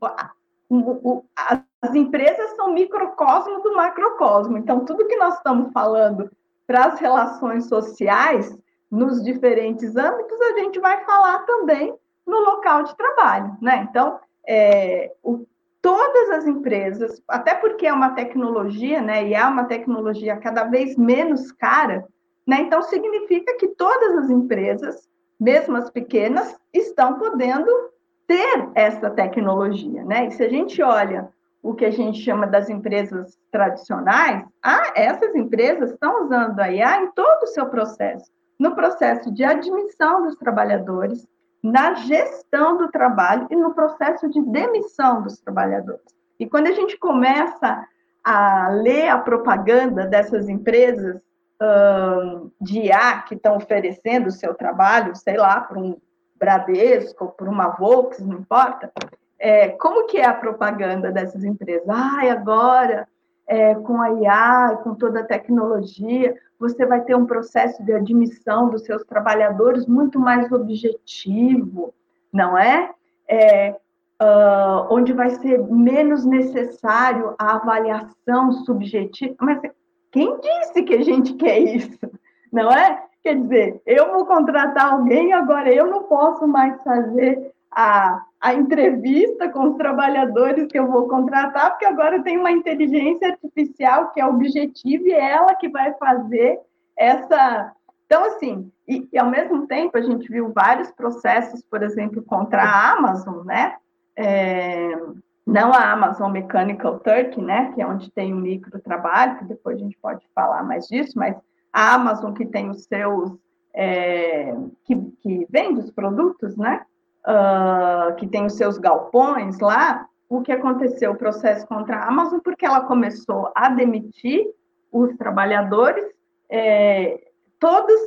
um, um, as empresas são microcosmo do macrocosmo. Então, tudo que nós estamos falando para as relações sociais nos diferentes âmbitos, a gente vai falar também no local de trabalho, né? Então, é, o, todas as empresas, até porque é uma tecnologia, né, e é uma tecnologia cada vez menos cara, né, então significa que todas as empresas, mesmo as pequenas, estão podendo ter essa tecnologia, né? E se a gente olha o que a gente chama das empresas tradicionais, ah, essas empresas estão usando a IA em todo o seu processo, no processo de admissão dos trabalhadores, na gestão do trabalho e no processo de demissão dos trabalhadores. E quando a gente começa a ler a propaganda dessas empresas uh, de IA que estão oferecendo o seu trabalho, sei lá, para um Bradesco, por uma Volks, não importa, é, como que é a propaganda dessas empresas? Ah, agora, é, com a IA, com toda a tecnologia, você vai ter um processo de admissão dos seus trabalhadores muito mais objetivo, não é? é uh, onde vai ser menos necessário a avaliação subjetiva. Mas quem disse que a gente quer isso? Não é? Quer dizer, eu vou contratar alguém, agora eu não posso mais fazer a, a entrevista com os trabalhadores que eu vou contratar, porque agora tem uma inteligência artificial que é objetiva e é ela que vai fazer essa. Então, assim, e, e, ao mesmo tempo a gente viu vários processos, por exemplo, contra a Amazon, né? É, não a Amazon Mechanical Turk, né? Que é onde tem o micro trabalho, que depois a gente pode falar mais disso, mas a Amazon que tem os seus. É, que, que vende os produtos, né? Uh, que tem os seus galpões lá, o que aconteceu? O processo contra a Amazon, porque ela começou a demitir os trabalhadores, é, todos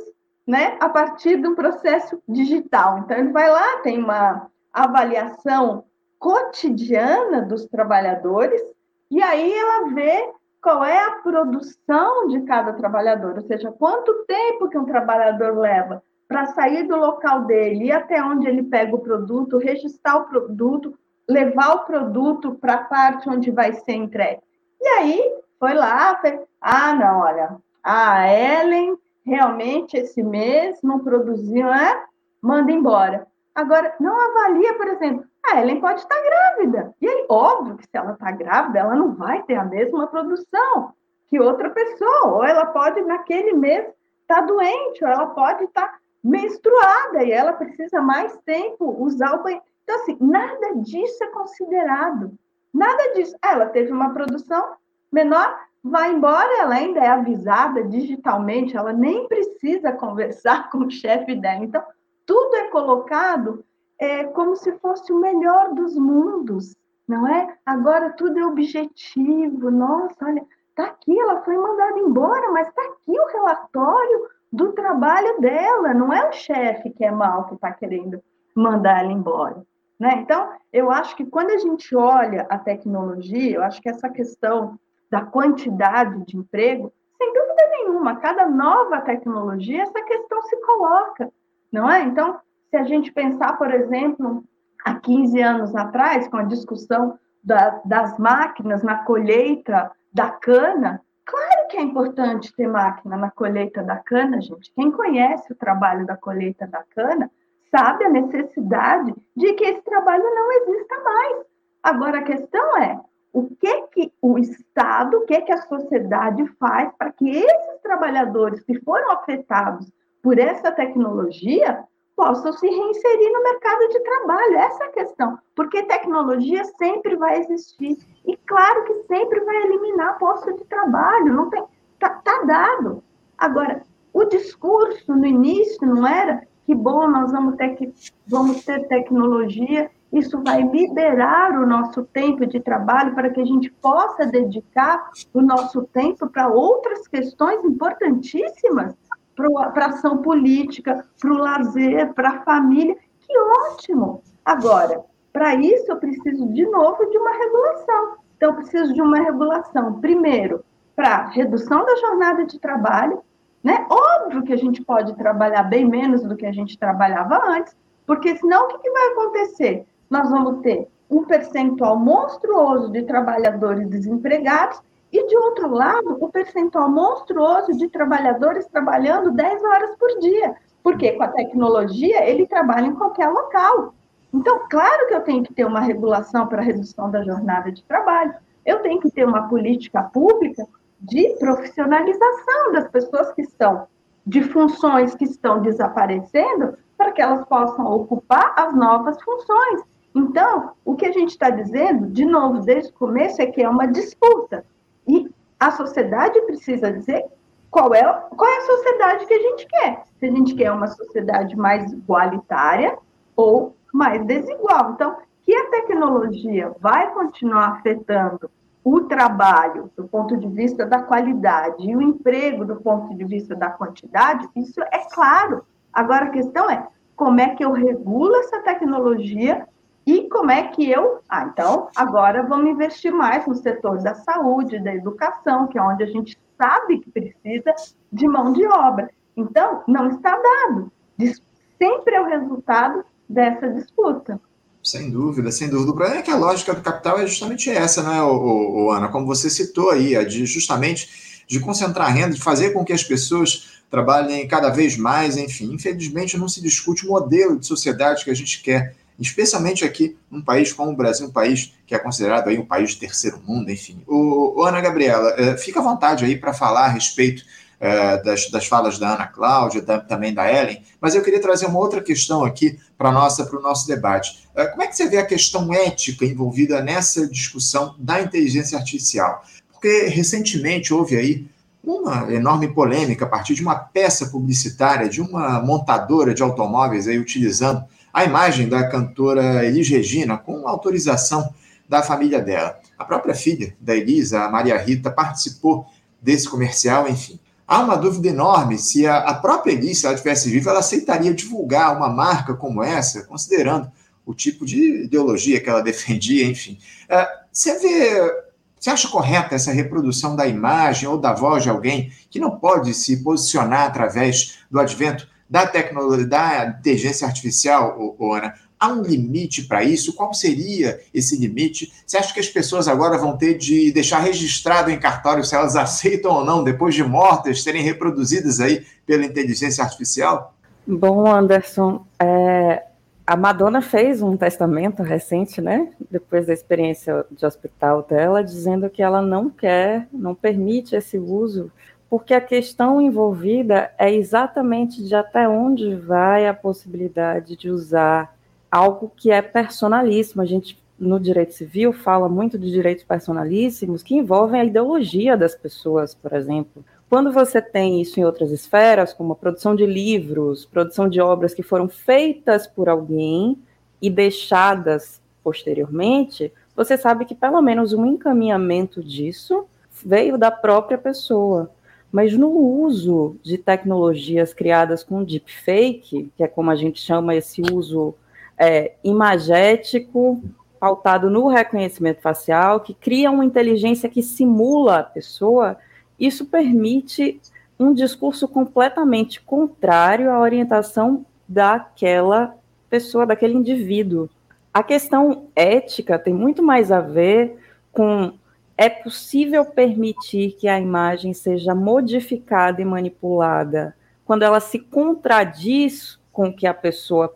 né, a partir de um processo digital. Então, ele vai lá, tem uma avaliação cotidiana dos trabalhadores, e aí ela vê qual é a produção de cada trabalhador, ou seja, quanto tempo que um trabalhador leva para sair do local dele, ir até onde ele pega o produto, registrar o produto, levar o produto para a parte onde vai ser entregue. E aí, foi lá, fez, ah, não, olha, a Ellen realmente esse mês não produziu, né? Manda embora. Agora, não avalia, por exemplo, a Ellen pode estar grávida. E aí, óbvio que se ela está grávida, ela não vai ter a mesma produção que outra pessoa. Ou ela pode, naquele mês, estar tá doente, ou ela pode estar tá menstruada e ela precisa mais tempo usar o banheiro. Então, assim, nada disso é considerado. Nada disso. Ela teve uma produção menor, vai embora, ela ainda é avisada digitalmente, ela nem precisa (laughs) conversar com o chefe dela. Então, tudo é colocado é, como se fosse o melhor dos mundos, não é? Agora tudo é objetivo. Nossa, olha, tá aqui, ela foi mandada embora, mas tá aqui o relatório do trabalho dela, não é o chefe que é mal que está querendo mandar ela embora. Né? Então, eu acho que quando a gente olha a tecnologia, eu acho que essa questão da quantidade de emprego, sem dúvida nenhuma, cada nova tecnologia, essa questão se coloca, não é? Então, se a gente pensar, por exemplo, há 15 anos atrás, com a discussão da, das máquinas na colheita da cana, Claro que é importante ter máquina na colheita da cana, gente. Quem conhece o trabalho da colheita da cana sabe a necessidade de que esse trabalho não exista mais. Agora, a questão é o que, que o Estado, o que, que a sociedade faz para que esses trabalhadores que foram afetados por essa tecnologia possam se reinserir no mercado de trabalho. Essa é a questão, porque tecnologia sempre vai existir. E claro que sempre vai eliminar posto de trabalho, não tem, tá, tá dado. Agora, o discurso no início não era que bom, nós vamos ter que vamos ter tecnologia, isso vai liberar o nosso tempo de trabalho para que a gente possa dedicar o nosso tempo para outras questões importantíssimas para ação política, para o lazer, para a família. Que ótimo! Agora, para isso eu preciso de novo de uma regulação. Então, preciso de uma regulação, primeiro, para redução da jornada de trabalho, né? Óbvio que a gente pode trabalhar bem menos do que a gente trabalhava antes, porque senão o que, que vai acontecer? Nós vamos ter um percentual monstruoso de trabalhadores desempregados e, de outro lado, o percentual monstruoso de trabalhadores trabalhando 10 horas por dia. Porque com a tecnologia ele trabalha em qualquer local. Então, claro que eu tenho que ter uma regulação para a redução da jornada de trabalho. Eu tenho que ter uma política pública de profissionalização das pessoas que estão, de funções que estão desaparecendo, para que elas possam ocupar as novas funções. Então, o que a gente está dizendo, de novo, desde o começo, é que é uma disputa. E a sociedade precisa dizer qual é, qual é a sociedade que a gente quer. Se a gente quer uma sociedade mais igualitária ou mais desigual. Então, que a tecnologia vai continuar afetando o trabalho do ponto de vista da qualidade e o emprego do ponto de vista da quantidade, isso é claro. Agora a questão é como é que eu regulo essa tecnologia e como é que eu. Ah, então, agora vamos investir mais no setor da saúde, da educação, que é onde a gente sabe que precisa de mão de obra. Então, não está dado. Sempre é o resultado dessa disputa. Sem dúvida, sem dúvida. O problema é que a lógica do capital é justamente essa, né, o, Ana? Como você citou aí, a de justamente de concentrar renda, de fazer com que as pessoas trabalhem cada vez mais, enfim. Infelizmente, não se discute o modelo de sociedade que a gente quer especialmente aqui num país como o Brasil, um país que é considerado aí um país de terceiro mundo, enfim. O, o Ana Gabriela, uh, fica à vontade aí para falar a respeito uh, das, das falas da Ana Cláudia, da, também da Ellen, mas eu queria trazer uma outra questão aqui para nossa para o nosso debate. Uh, como é que você vê a questão ética envolvida nessa discussão da inteligência artificial? Porque recentemente houve aí uma enorme polêmica a partir de uma peça publicitária de uma montadora de automóveis aí utilizando a imagem da cantora Elis Regina com autorização da família dela. A própria filha da Elisa, a Maria Rita, participou desse comercial, enfim. Há uma dúvida enorme se a, própria Elis, se ela tivesse viva, ela aceitaria divulgar uma marca como essa, considerando o tipo de ideologia que ela (laughs) defendia, enfim. É, você vê você acha correta essa reprodução da imagem ou da voz de alguém que não pode se posicionar através do advento da tecnologia, da inteligência artificial, Ana, há um limite para isso? Qual seria esse limite? Você acha que as pessoas agora vão ter de deixar registrado em cartório se elas (laughs) aceitam ou não, depois de mortas, serem reproduzidas aí pela inteligência artificial? Bom, Anderson, é, a Madonna fez um testamento recente, né? Depois da experiência de hospital dela, dizendo que ela não quer, não permite esse uso porque a questão envolvida é exatamente de até onde vai a possibilidade de usar algo que é personalíssimo. A gente, no direito civil, fala muito de direitos personalíssimos que envolvem a ideologia das pessoas, por exemplo. Quando você tem isso em outras esferas, como a produção de livros, produção de obras que foram feitas por alguém e deixadas posteriormente, você sabe que pelo menos um encaminhamento disso veio da própria pessoa. Mas no uso de tecnologias criadas com deepfake, que é como a gente chama esse uso é, imagético, pautado no reconhecimento facial, que cria uma inteligência que simula a pessoa, isso permite um discurso completamente contrário à orientação daquela pessoa, daquele indivíduo. A questão ética tem muito mais a ver com é possível permitir que a imagem seja modificada e manipulada quando ela se contradiz com o que a pessoa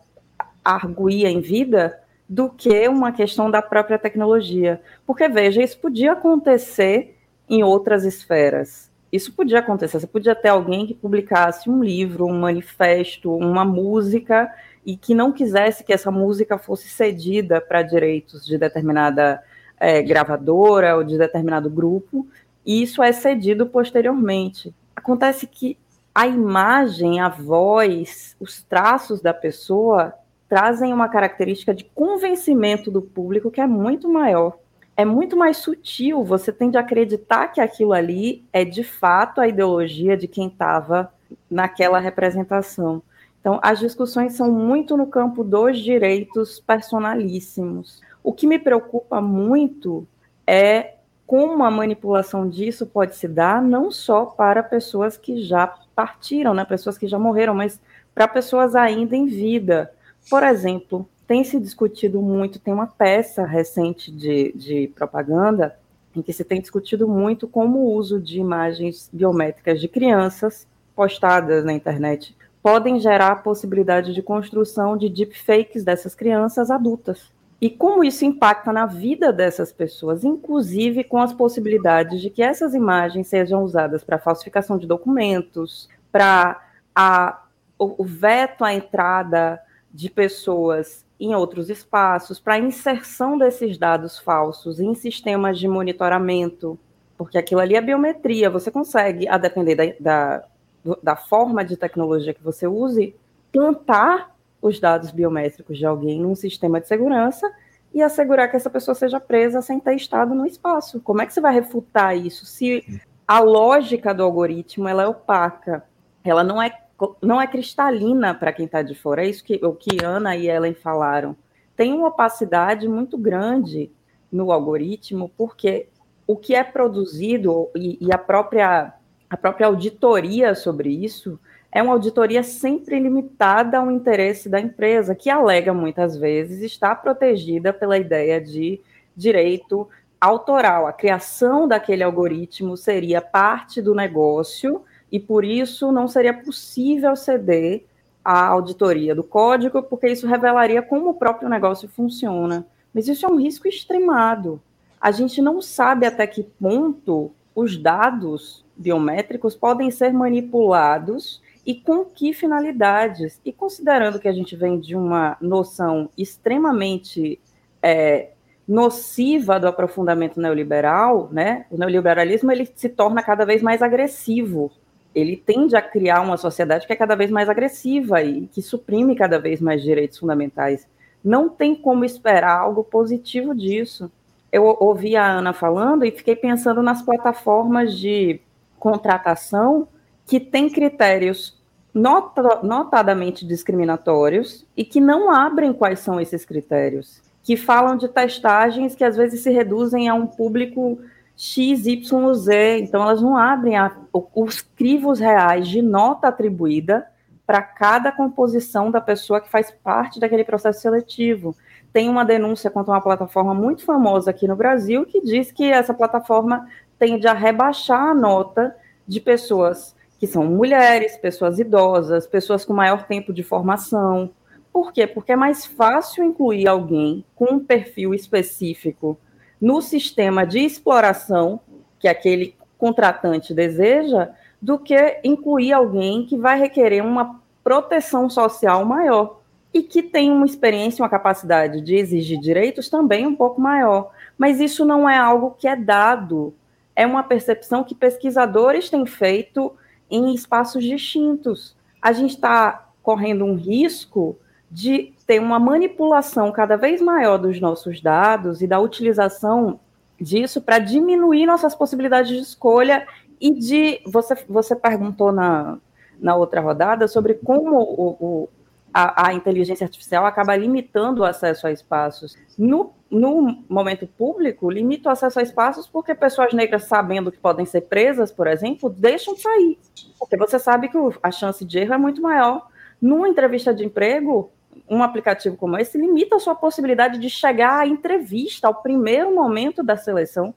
arguía em vida do que uma questão da própria tecnologia. Porque, veja, isso podia acontecer em outras esferas. Isso podia acontecer. Você podia ter alguém que publicasse um livro, um manifesto, uma música e que não quisesse que essa música fosse cedida para direitos de determinada é, gravadora ou de determinado grupo, e isso é cedido posteriormente. Acontece que a imagem, a voz, os traços da pessoa trazem uma característica de convencimento do público que é muito maior. É muito mais sutil, você tende a acreditar que aquilo ali é de fato a ideologia de quem estava naquela representação. Então, as discussões são muito no campo dos direitos personalíssimos. O que me preocupa muito é como a manipulação disso pode se dar não só para pessoas que já partiram, né, pessoas que já morreram, mas para pessoas ainda em vida. Por exemplo, tem se discutido muito, tem uma peça recente de, de propaganda em que se tem discutido muito como o uso de imagens biométricas de crianças postadas na internet podem gerar a possibilidade de construção de deepfakes dessas crianças adultas. E como isso impacta na vida dessas pessoas, inclusive com as possibilidades de que essas imagens sejam usadas para falsificação de documentos, para o, o veto à entrada de pessoas em outros espaços, para a inserção desses dados falsos em sistemas de monitoramento, porque aquilo ali é biometria, você consegue, a depender da, da, da forma de tecnologia que você use, plantar os dados biométricos de alguém num sistema de segurança e assegurar que essa pessoa seja presa sem ter estado no espaço. Como é que você vai refutar isso se a lógica do algoritmo ela é opaca, ela não é não é cristalina para quem está de fora. É isso que o que Ana e Ellen falaram. Tem uma opacidade muito grande no algoritmo, porque o que é produzido e, e a própria a própria auditoria sobre isso é uma auditoria sempre limitada ao interesse da empresa, que alega muitas vezes estar protegida pela ideia de direito autoral. A criação daquele algoritmo seria parte do negócio e por isso não seria possível ceder à auditoria do código, porque isso revelaria como o próprio negócio funciona. Mas isso é um risco extremado. A gente não sabe até que ponto os dados biométricos podem ser manipulados e com que finalidades. E considerando que a gente vem de uma noção extremamente é, nociva do aprofundamento neoliberal, né? O neoliberalismo ele se torna cada vez mais agressivo. Ele tende a criar uma sociedade que é cada vez mais agressiva e que suprime cada vez mais direitos fundamentais. Não tem como esperar algo positivo disso. Eu ouvi a Ana falando e fiquei pensando nas plataformas de contratação que tem critérios nota, notadamente discriminatórios e que não abrem quais são esses critérios, que falam de testagens que às vezes se reduzem a um público X, Y, Z, então elas não abrem a, os crivos reais de nota atribuída para cada composição da pessoa que faz parte daquele processo seletivo. Tem uma denúncia contra uma plataforma muito famosa aqui no Brasil que diz que essa plataforma tende a rebaixar a nota de pessoas que são mulheres, pessoas idosas, pessoas com maior tempo de formação. Por quê? Porque é mais fácil incluir alguém com um perfil específico no sistema de exploração que aquele contratante deseja, do que incluir alguém que vai requerer uma proteção social maior e que tem uma experiência, uma capacidade de exigir direitos também um pouco maior. Mas isso não é algo que é dado é uma percepção que pesquisadores têm feito em espaços distintos. A gente está correndo um risco de ter uma manipulação cada vez maior dos nossos dados e da utilização disso para diminuir nossas possibilidades de escolha e de. Você, você perguntou na, na outra rodada sobre como o, o a, a, inteligência artificial acaba limitando o acesso a espaços. No, no momento público, limita o acesso a espaços porque pessoas negras, sabendo que podem ser presas, por exemplo, deixam sair. Porque você sabe que a chance de erro é muito maior. Numa entrevista de emprego, um aplicativo como esse limita a sua possibilidade de chegar à entrevista, ao primeiro momento da seleção.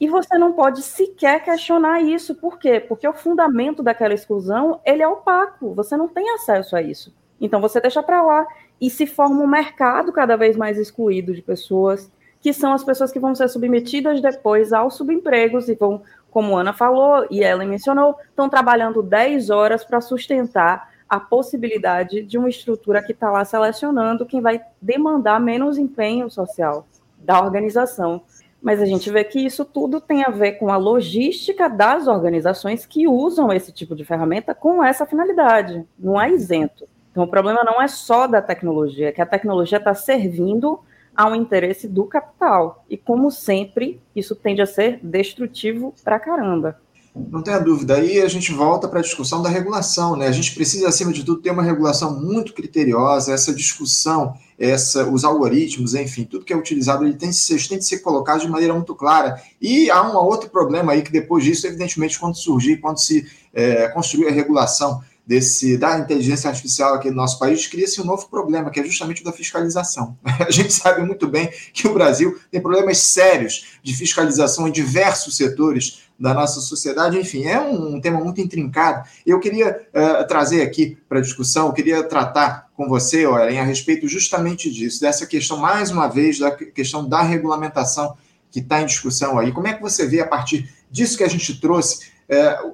E você não pode sequer questionar isso. Por quê? Porque o fundamento daquela exclusão, ele é opaco. Você não tem acesso a isso. Então você deixa para lá e se forma um mercado cada vez mais excluído de pessoas, que são as pessoas que vão ser submetidas depois aos subempregos e vão, como Ana falou e ela mencionou, estão trabalhando 10 horas para sustentar a possibilidade de uma estrutura que está lá selecionando quem vai demandar menos empenho social da organização. Mas a gente vê que isso tudo tem a ver com a logística das organizações que usam esse tipo de ferramenta com essa finalidade. Não é isento. Então, o problema não é só da tecnologia, é que a tecnologia está servindo ao interesse do capital. E, como sempre, isso tende a ser destrutivo para caramba. Não tenha dúvida. Aí a gente volta para a discussão da regulação, né? A gente precisa, acima de tudo, ter uma regulação muito criteriosa. Essa discussão, essa, os algoritmos, enfim, tudo que é utilizado, ele tem, tem que ser colocado de maneira muito clara. E há um outro problema aí que depois disso, evidentemente, quando surgir, quando se é, construir a regulação desse, da inteligência artificial aqui no nosso país, cria-se um novo problema, que é justamente o da fiscalização. (laughs) A gente sabe muito bem que o Brasil tem problemas sérios de fiscalização em diversos setores da nossa sociedade. Enfim, é um, tema muito intrincado. Eu queria uh, trazer aqui para discussão, eu queria tratar com você, Ellen, a respeito justamente disso, dessa questão, mais uma vez, da questão da regulamentação que está em discussão aí. Como é que você vê, a partir disso que a gente trouxe,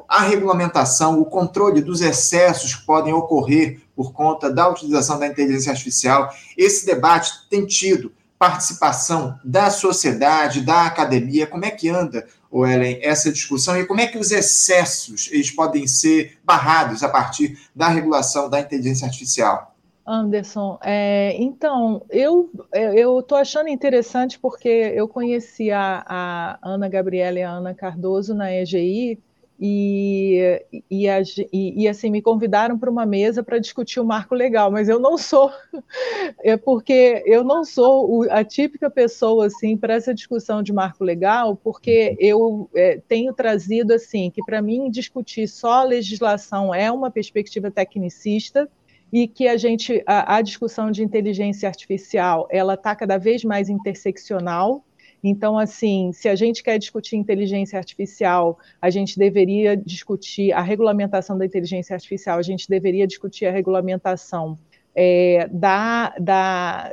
a regulamentação, o controle dos excessos que podem ocorrer por conta da utilização da inteligência artificial. Esse debate tem tido participação da sociedade, da academia. Como é que anda, Ellen, essa discussão e como é que os excessos eles podem ser barrados a partir da regulação da inteligência artificial? Anderson, é, então, eu eu estou achando interessante porque eu conheci a, a Ana Gabriela e a Ana Cardoso na EGI, e, e, e, e, assim me convidaram para uma mesa para discutir o marco legal, mas eu não sou, (laughs) é porque eu não sou a típica pessoa assim para essa discussão de marco legal, porque eu é, tenho trazido assim que para mim discutir só a legislação é uma perspectiva tecnicista e que a gente a, a discussão de inteligência artificial ela está cada vez mais interseccional então, assim, se a gente quer discutir inteligência artificial, a gente deveria discutir a regulamentação da inteligência artificial, a gente deveria discutir a regulamentação é, da, da,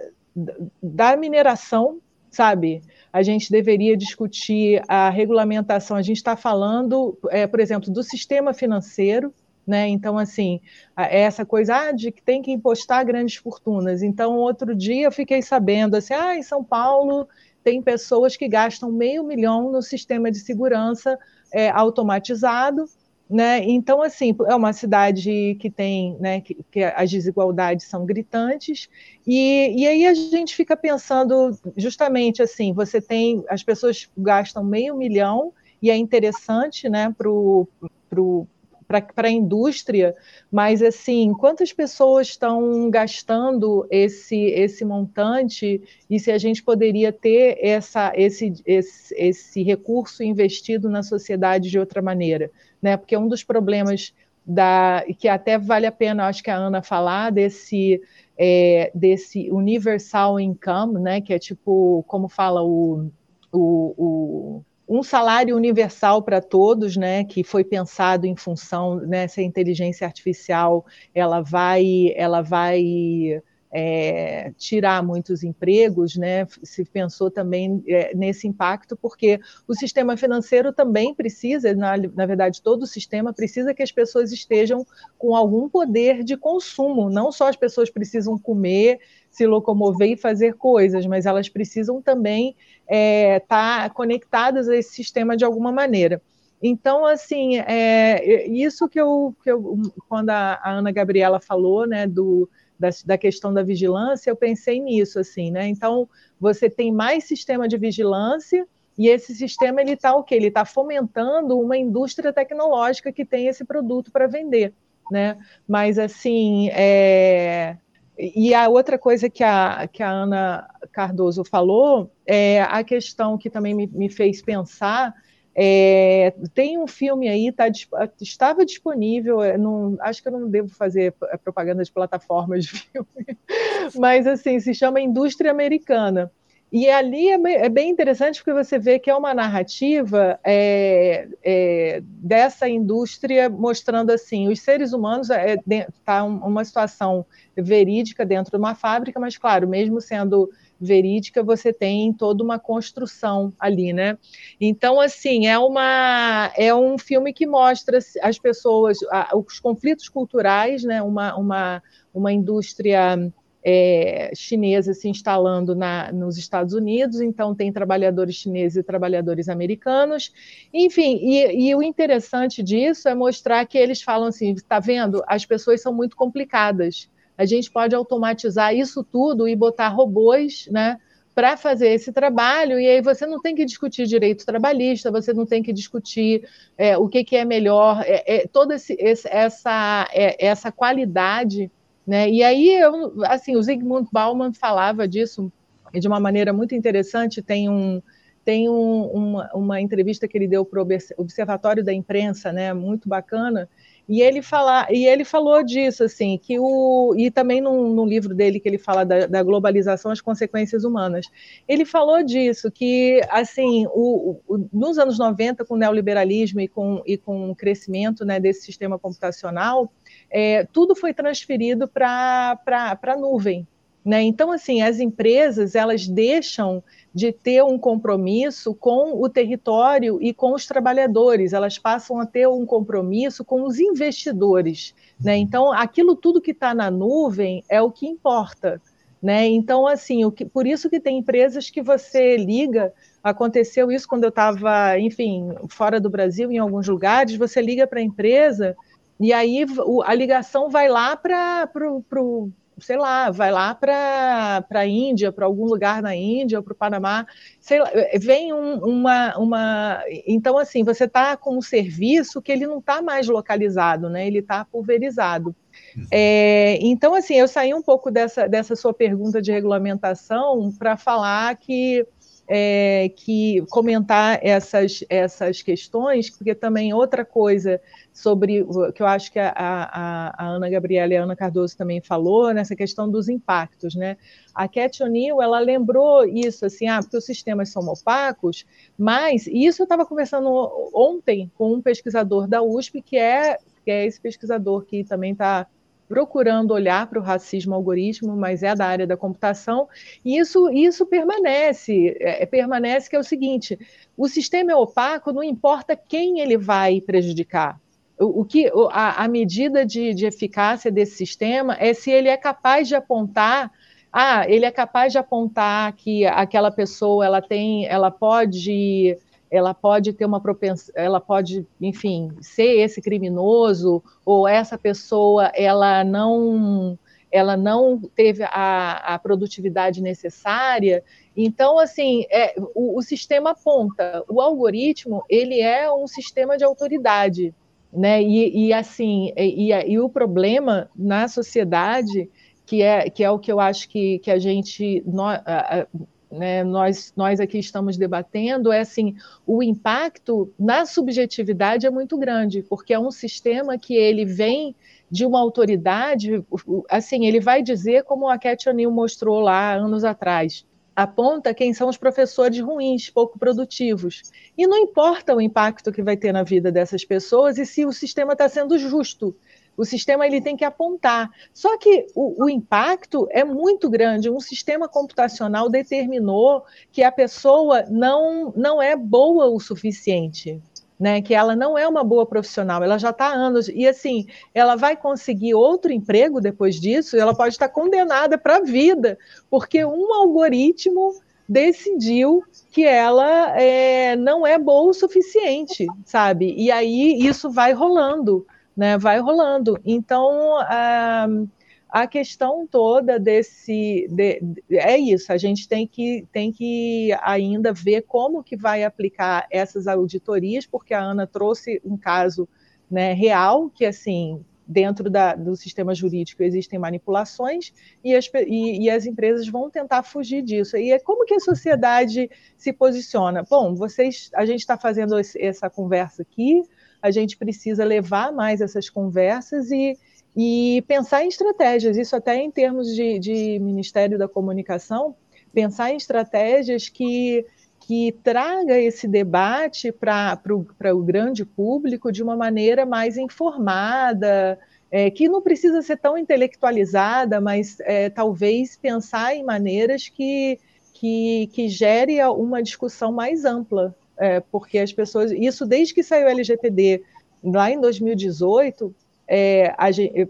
da mineração, sabe? A gente deveria discutir a regulamentação. A gente está falando, é, por exemplo, do sistema financeiro, né? Então, assim, essa coisa ah, de que tem que impostar grandes fortunas. Então, outro dia eu fiquei sabendo assim, ah, em São Paulo tem pessoas que gastam meio milhão no sistema de segurança é, automatizado, né? Então, assim, é uma cidade que tem, né, que, que as desigualdades são gritantes, e, e aí a gente fica pensando justamente assim, você tem, as pessoas gastam meio milhão, e é interessante, né, para o para a indústria, mas assim, quantas pessoas estão gastando esse, esse montante e se a gente poderia ter essa, esse, esse, esse recurso investido na sociedade de outra maneira? Né? Porque um dos problemas da que até vale a pena, acho que a Ana falar desse é, desse universal income, né? Que é tipo como fala o, o, o um salário universal para todos, né, que foi pensado em função né, inteligência artificial, ela vai, ela vai é, tirar muitos empregos, né? Se pensou também é, nesse impacto, porque o sistema financeiro também precisa, na, na verdade, todo o sistema precisa que as pessoas estejam com algum poder de consumo. Não só as pessoas precisam comer, se locomover e fazer coisas, mas elas precisam também estar é, tá conectadas a esse sistema de alguma maneira. Então, assim, é, isso que eu, que eu quando a, a Ana Gabriela falou, né, do, da, da, questão da vigilância, eu pensei nisso, assim, né? Então, você tem mais sistema de vigilância e esse sistema ele está o quê? Ele está fomentando uma indústria tecnológica que tem esse produto para vender, né? Mas assim, é, e a outra coisa que a, que a Ana Cardoso falou é a questão que também me, me fez pensar. É, tem um filme aí, tá, estava disponível, é, não, acho que eu não devo fazer propaganda de plataformas de (laughs) filme, mas assim, se chama Indústria Americana. E ali é bem, é bem, interessante porque você vê que é uma narrativa é, é, dessa indústria mostrando assim, os seres humanos está é, tá uma situação verídica dentro de uma fábrica, mas claro, mesmo sendo verídica, você tem toda uma construção ali, né? Então, assim, é uma é um filme que mostra as pessoas, os conflitos culturais, né? Uma, uma, uma indústria é, chinesa se instalando na, nos Estados Unidos, então tem trabalhadores chineses e trabalhadores americanos. Enfim, e, e o interessante disso é mostrar que eles falam assim: está vendo? As pessoas são muito complicadas. A gente pode automatizar isso tudo e botar robôs, né? para fazer esse trabalho, e aí você não tem que discutir direito trabalhista, você não tem que discutir é, o que, que, é melhor, é, é toda esse, esse, essa, é, essa qualidade. Né? E aí, eu, assim, o Zygmunt Bauman falava disso de uma maneira muito interessante, tem um, tem um, uma, uma, entrevista que ele deu para o Observatório da Imprensa, né, muito bacana, e ele, fala, e ele falou disso, assim, que o. E também no, livro dele que ele fala da, da, globalização, as consequências humanas. Ele falou disso, que assim, o, o, nos anos 90, com o neoliberalismo e com, e com o crescimento né, desse sistema computacional, é, tudo foi transferido para a nuvem. Né? Então, assim, as empresas elas deixam de ter um compromisso com o território e com os trabalhadores, elas passam a ter um compromisso com os investidores. Né? Então, aquilo tudo que está na nuvem é o que importa. Né? Então, assim, o que, por isso que tem empresas que você liga. Aconteceu isso quando eu estava, enfim, fora do Brasil, em alguns lugares. Você liga para a empresa e aí a ligação vai lá para o sei lá, vai lá para a Índia, para algum lugar na Índia ou para o Panamá, sei lá, vem um, uma, uma. Então, assim, você está com um serviço que ele não está mais localizado, né? ele está pulverizado. Uhum. É, então, assim, eu saí um pouco dessa, dessa sua pergunta de regulamentação para falar que é, que comentar essas, essas questões, porque também outra coisa sobre que eu acho que a, a, a Ana Gabriela e a Ana Cardoso também falou, nessa questão dos impactos. Né? A Cat O'Neill, ela lembrou isso, assim, ah, porque os sistemas são opacos, mas isso eu estava conversando ontem com um pesquisador da USP, que é, que é esse pesquisador que também está procurando olhar para o racismo algoritmo, mas é da área da computação, e isso, isso permanece, é, permanece que é o seguinte, o sistema é opaco, não importa quem ele vai prejudicar, o, o que a, a medida de, de eficácia desse sistema é se ele é capaz de apontar ah, ele é capaz de apontar que aquela pessoa ela tem, ela pode ela pode ter uma propensão, ela pode, enfim, ser esse criminoso, ou essa pessoa, ela não ela não teve a, a produtividade necessária. Então, assim, é, o, o, sistema aponta. O algoritmo, ele é um sistema de autoridade, né? E, e assim, e, e, e o problema na sociedade, que é, que é o que eu acho que, que a gente... Nós, né, nós, nós aqui estamos debatendo é assim, o impacto na subjetividade é muito grande, porque é um sistema que ele vem de uma autoridade, assim, ele vai dizer, como a Cat O'Neill mostrou lá anos atrás, aponta quem são os professores ruins, pouco produtivos. E não importa o impacto que vai ter na vida dessas pessoas e se o sistema está sendo justo o sistema ele tem que apontar. Só que o, o, impacto é muito grande. Um sistema computacional determinou que a pessoa não, não é boa o suficiente. Né, que ela não é uma boa profissional, ela já está há anos, e assim, ela vai conseguir outro emprego depois disso, ela pode estar condenada para a vida, porque um algoritmo decidiu que ela é, não é boa o suficiente, sabe? E aí isso vai rolando né, vai rolando. Então, a, a questão toda desse de, é isso. A gente tem que tem que ainda ver como que vai aplicar essas auditorias, porque a Ana trouxe um caso né, real que assim dentro da, do sistema jurídico existem manipulações e as, e, e as, empresas vão tentar fugir disso. E é como que a sociedade se posiciona? Bom, vocês, a gente está fazendo esse, essa conversa aqui, a gente precisa levar mais essas conversas e, e pensar em estratégias, isso até em termos de, de Ministério da Comunicação, pensar em estratégias que, que traga esse debate para o grande público de uma maneira mais informada, é, que não precisa ser tão intelectualizada, mas é, talvez pensar em maneiras que, que, que gere uma discussão mais ampla é, porque as pessoas. Isso desde que saiu o LGPD, lá em 2018, é, a,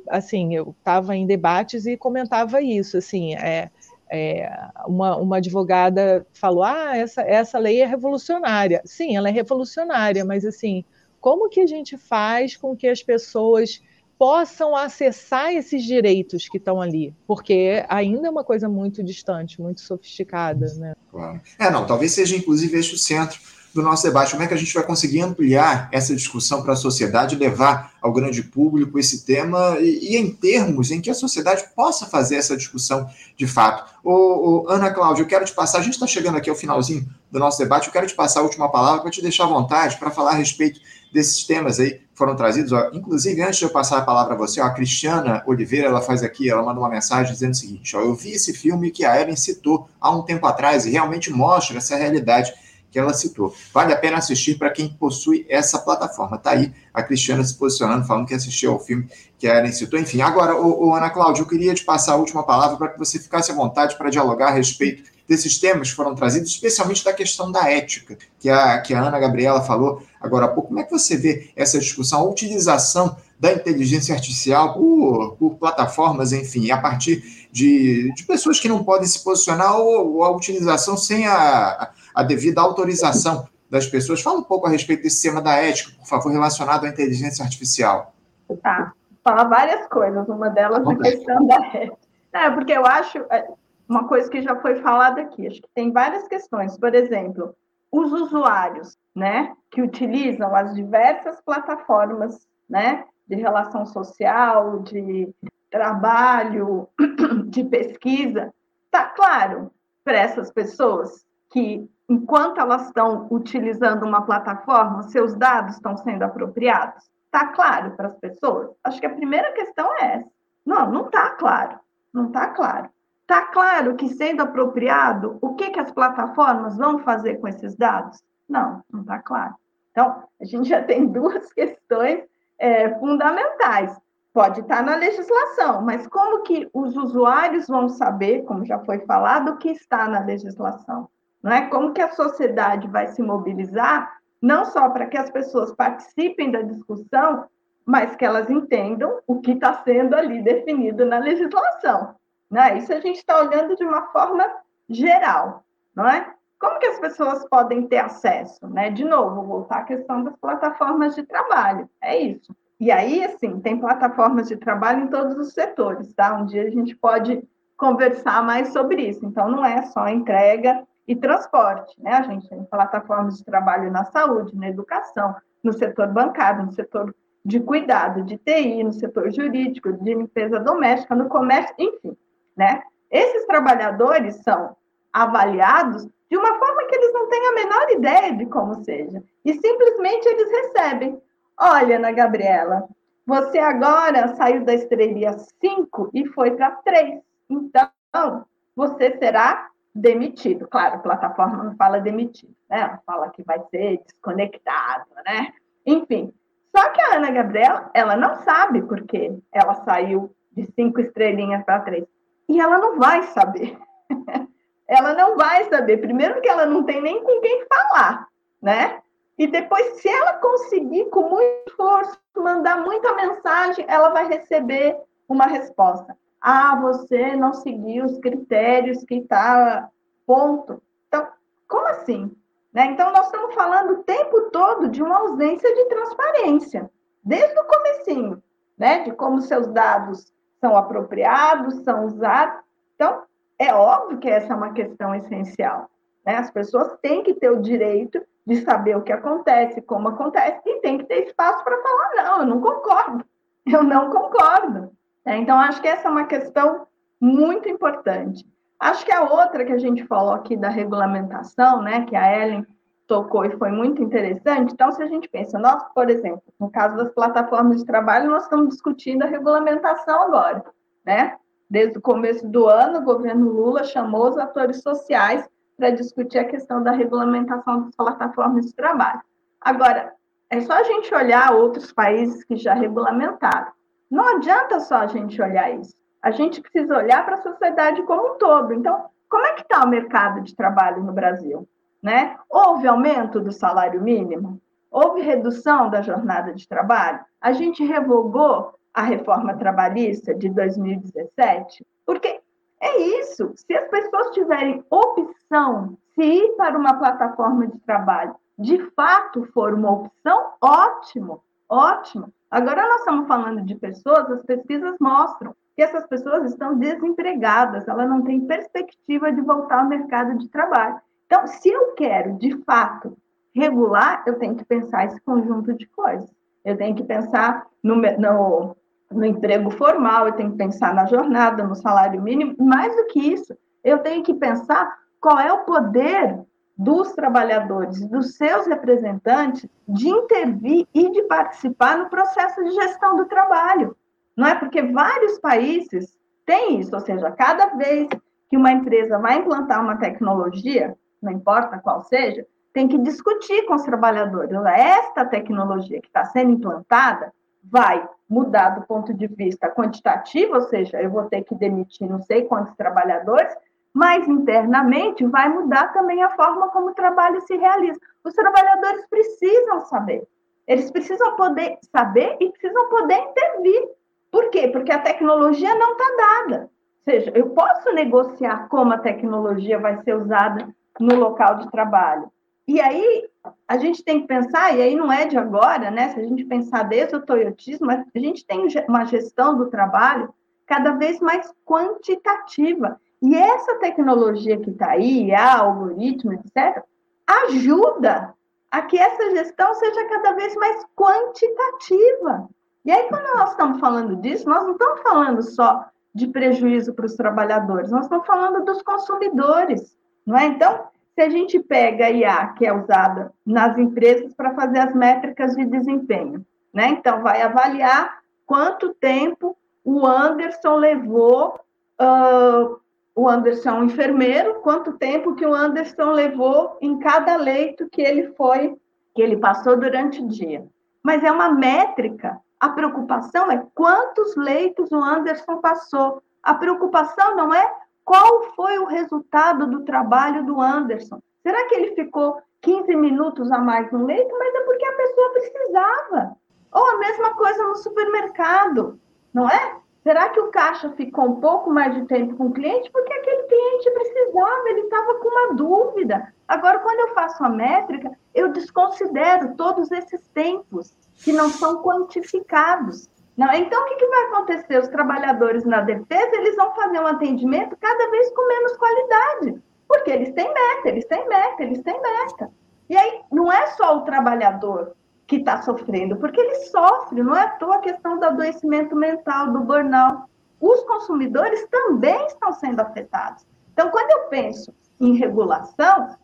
assim, eu estava em debates e comentava isso, assim, é, é, uma, uma, advogada falou, ah, essa, essa lei é revolucionária. Sim, ela é revolucionária, mas assim, como que a gente faz com que as pessoas possam acessar esses direitos que estão ali, porque ainda é uma coisa muito distante, muito sofisticada. Né? Claro. É, não, talvez seja inclusive este o centro do nosso debate. Como é que a gente vai conseguir ampliar essa discussão para a sociedade, levar ao grande público esse tema e, e, em termos em que a sociedade possa fazer essa discussão de fato. Ô, ô, Ana Cláudia, eu quero te passar, a gente está chegando aqui ao finalzinho do nosso debate, eu quero te passar a última palavra para te deixar à vontade para falar a respeito desses temas aí que foram trazidos. Ó, inclusive, antes de eu passar a palavra a você, ó, a Cristiana Oliveira, ela faz aqui, ela manda uma mensagem dizendo o seguinte, ó, eu vi esse filme que a Ellen citou há um tempo atrás e realmente mostra essa realidade que ela citou. Vale a pena assistir para quem possui essa plataforma. Está aí a Cristiana se posicionando, falando que assistiu ao filme que a Ellen citou. Enfim, agora, ô, ô, Ana Cláudia, eu queria te passar a última palavra para que você ficasse à vontade para dialogar a respeito desses temas que foram trazidos, especialmente da questão da ética, que a, que a Ana Gabriela falou agora há pouco. Como é que você vê essa discussão, a utilização da inteligência artificial por, por plataformas, enfim, a partir de, de pessoas que não podem se posicionar ou, ou a utilização sem a devida autorização das pessoas. Fala um pouco a respeito desse tema da ética, por favor, relacionado à inteligência artificial. Tá, falar várias coisas, uma delas é a questão da ética. É, porque eu acho é, uma coisa que já foi falada aqui, acho que tem várias questões. Por exemplo, os usuários, né, que utilizam as diversas plataformas, né, de relação social, de trabalho, (clears throat) de pesquisa, tá claro para essas pessoas que enquanto elas estão utilizando uma plataforma, seus dados estão sendo apropriados? Está claro para as pessoas? Acho que a primeira questão é essa. Não, não está claro. Não está claro. Está claro que, sendo apropriado, o que, que as plataformas vão fazer com esses dados? Não, não está claro. Então, a gente já tem (laughs) duas questões é, fundamentais. Pode estar tá na legislação, mas como que os usuários vão saber, como já foi falado, o que está na legislação? Não é? Como que a sociedade vai se mobilizar, não só para que as pessoas participem da discussão, mas que elas entendam o que está sendo ali definido na legislação. Né? Isso a gente está olhando de uma forma geral, não é? Como que as pessoas podem ter acesso? Né? De novo, voltar à questão das plataformas de trabalho, é isso. E aí, assim, tem plataformas de trabalho em todos os setores, tá? Um dia a gente pode conversar mais sobre isso. Então, não é só entrega e transporte, né? A gente tem plataformas de trabalho na saúde, na educação, no setor bancário, no setor de cuidado, de TI, no setor jurídico, de limpeza doméstica, no comércio, enfim, né? Esses trabalhadores são avaliados de uma forma que eles não têm a menor ideia de como seja. E simplesmente eles recebem. Olha, Ana Gabriela, você agora saiu da estrelia 5 e foi para 3. Então, você será demitido. Claro, a plataforma não fala demitido, né? Ela fala que vai ser desconectado, né? Enfim. Só que a Ana Gabriela, ela não sabe porque ela saiu de cinco estrelinhas para três. E ela não vai saber. (laughs) ela não vai saber. Primeiro que ela não tem nem com quem falar, né? E depois, se ela conseguir, com muito esforço, mandar muita mensagem, ela vai receber uma resposta ah, você não seguiu os critérios que está ponto. Então, como assim? Né? Então, nós estamos falando o tempo todo de uma ausência de transparência, desde o comecinho, né? de como seus dados são apropriados, são usados. Então, é óbvio que essa é uma questão essencial. Né? As pessoas têm que ter o direito de saber o que acontece, como acontece, e tem que ter espaço para falar, não, eu não concordo, eu não concordo. É, então, acho que essa é uma questão muito importante. Acho que a outra que a gente falou aqui da regulamentação, né, que a Ellen tocou e foi muito interessante. Então, se a gente pensa, nós, por exemplo, no caso das plataformas de trabalho, nós estamos discutindo a regulamentação agora, né? Desde o começo do ano, o governo Lula chamou os atores sociais para discutir a questão da regulamentação das plataformas de trabalho. Agora, é só a gente olhar outros países que já regulamentaram. Não adianta só a gente olhar isso. A gente precisa olhar para a sociedade como um todo. Então, como é que está o mercado de trabalho no Brasil? Né? Houve aumento do salário mínimo? Houve redução da jornada de trabalho? A gente revogou a reforma trabalhista de 2017? Porque é isso. Se as pessoas tiverem opção, se ir para uma plataforma de trabalho de fato for uma opção, ótimo, ótimo. Agora nós estamos falando de pessoas, as pesquisas mostram que essas pessoas estão desempregadas, elas não têm perspectiva de voltar ao mercado de trabalho. Então, se eu quero, de fato, regular, eu tenho que pensar esse conjunto de coisas. Eu tenho que pensar no, no, no emprego formal, eu tenho que pensar na jornada, no salário mínimo, mais do que isso, eu tenho que pensar qual é o poder dos trabalhadores, dos seus representantes, de intervir e de participar no processo de gestão do trabalho. Não é porque vários países têm isso, ou seja, cada vez que uma empresa vai implantar uma tecnologia, não importa qual seja, tem que discutir com os trabalhadores. Esta tecnologia que está sendo implantada vai mudar do ponto de vista quantitativo, ou seja, eu vou ter que demitir não sei quantos trabalhadores, mas internamente vai mudar também a forma como o trabalho se realiza. Os trabalhadores precisam saber. Eles precisam poder saber e precisam poder intervir. Por quê? Porque a tecnologia não está dada. Ou seja, eu posso negociar como a tecnologia vai ser usada no local de trabalho. E aí a gente tem que pensar, e aí não é de agora, né? Se a gente pensar desde o toyotismo, a gente tem uma gestão do trabalho cada vez mais quantitativa. E essa tecnologia que está aí, a algoritmo, etc., ajuda a que essa gestão seja cada vez mais quantitativa. E aí, quando nós estamos falando disso, nós não estamos falando só de prejuízo para os trabalhadores, nós estamos falando dos consumidores, não é? Então, se a gente pega a IA, que é usada nas empresas para fazer as métricas de desempenho, né? Então, vai avaliar quanto tempo o Anderson levou, uh, o Anderson é um enfermeiro, quanto tempo que o Anderson levou em cada leito que ele foi, que ele passou durante o dia. Mas é uma métrica. A preocupação é quantos leitos o Anderson passou. A preocupação não é qual foi o resultado do trabalho do Anderson? Será que ele ficou 15 minutos a mais no leito? Mas é porque a pessoa precisava. Ou a mesma coisa no supermercado, não é? Será que o caixa ficou um pouco mais de tempo com o cliente? Porque aquele cliente precisava, ele estava com uma dúvida. Agora, quando eu faço a métrica, eu desconsidero todos esses tempos que não são quantificados. Não, então, o que, que vai acontecer? Os trabalhadores na defesa, eles vão fazer um atendimento cada vez com menos qualidade, porque eles têm meta, eles têm meta, eles têm meta. E aí, não é só o trabalhador que está sofrendo, porque ele sofre, não é à toa a questão do adoecimento mental, do burnout. Os consumidores também estão sendo afetados. Então, quando eu penso em regulação,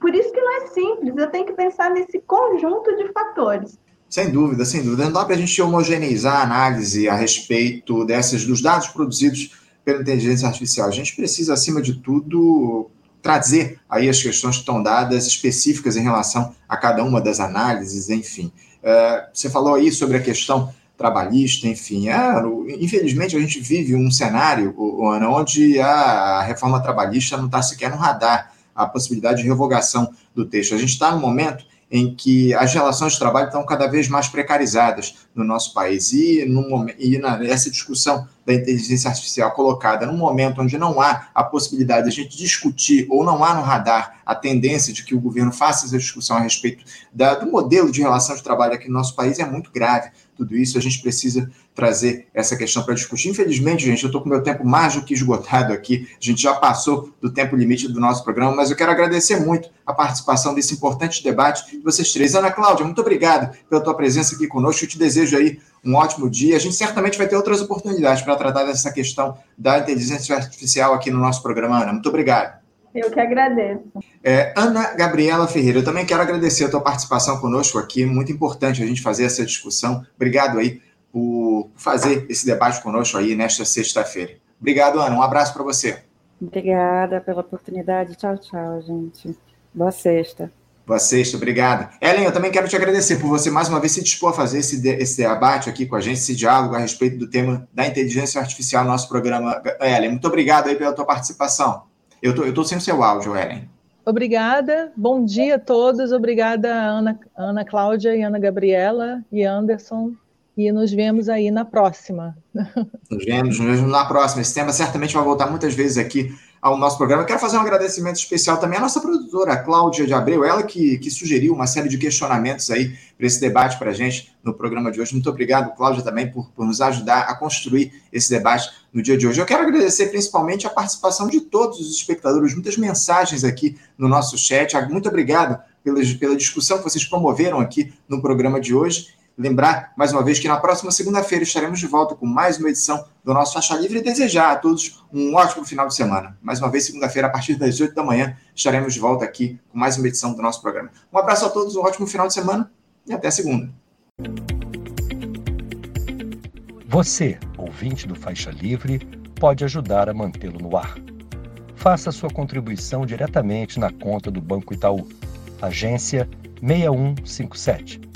por isso que não é simples, eu tenho que pensar nesse conjunto de fatores. Sem dúvida, sem dúvida. Não dá para a gente homogeneizar a análise a respeito dessas, dos dados produzidos pela inteligência artificial. A gente precisa, acima de tudo, trazer aí as questões que estão dadas específicas em relação a cada uma das análises, enfim. Uh, você falou aí sobre a questão trabalhista, enfim. É, infelizmente, a gente vive um cenário, Ana, onde a reforma trabalhista não está sequer no radar, a possibilidade de revogação do texto. A gente está no momento em que as relações de trabalho estão cada vez mais precarizadas no nosso país. E, no, e na, essa discussão da inteligência artificial colocada num momento onde não há a possibilidade de a gente discutir, ou não há no radar a tendência de que o governo faça essa discussão a respeito da, do modelo de relação de trabalho aqui no nosso país, é muito grave tudo isso, a gente precisa trazer essa questão para discutir. Infelizmente, gente, eu estou com meu tempo mais do que esgotado aqui, a gente já passou do tempo limite do nosso programa, mas eu quero agradecer muito a participação desse importante debate de vocês três. Ana Cláudia, muito obrigado pela tua presença aqui conosco, eu te desejo aí um ótimo dia. A gente certamente vai ter outras oportunidades para tratar dessa questão da inteligência artificial aqui no nosso programa, Ana. Muito obrigado. Eu que agradeço. É, Ana Gabriela Ferreira, eu também quero agradecer a tua participação conosco aqui. Muito importante a gente fazer essa discussão. Obrigado aí por fazer esse debate conosco aí nesta sexta-feira. Obrigado, Ana. Um abraço para você. Obrigada pela oportunidade. Tchau, tchau, gente. Boa sexta. Boa sexta, obrigado. Ellen, eu também quero te agradecer por você mais uma vez se dispor a fazer esse, de, esse debate aqui com a gente, esse diálogo a respeito do tema da inteligência artificial no nosso programa. Ellen, muito obrigado aí pela tua participação. Eu tô, eu tô sem o seu áudio, Ellen. Obrigada, bom dia a todos. Obrigada, Ana, Ana Cláudia e Ana Gabriela e Anderson. E nos vemos aí na próxima. (laughs) Nos vemos, nos vemos na próxima. Esse tema certamente vai voltar muitas vezes aqui ao nosso programa. Quero fazer um agradecimento especial também à nossa produtora, a Cláudia de Abreu, ela que, que sugeriu uma série de questionamentos aí para esse debate para a gente no programa de hoje. Muito obrigado, Cláudia, também por, por nos ajudar a construir esse debate no dia de hoje. Eu quero agradecer principalmente a participação de todos os espectadores, muitas mensagens aqui no nosso chat. Muito obrigado pela, pela discussão que vocês promoveram aqui no programa de hoje. Lembrar, mais uma vez, que na próxima segunda-feira estaremos de volta com mais uma edição do nosso Faixa Livre e desejar a todos um ótimo final de semana. Mais uma vez, segunda-feira, a partir das 8 da manhã, estaremos de volta aqui com mais uma edição do nosso programa. Um abraço a todos, um ótimo final de semana e até segunda. Você, ouvinte do Faixa Livre, pode ajudar a mantê-lo no ar. Faça sua contribuição diretamente na conta do Banco Itaú, agência 6157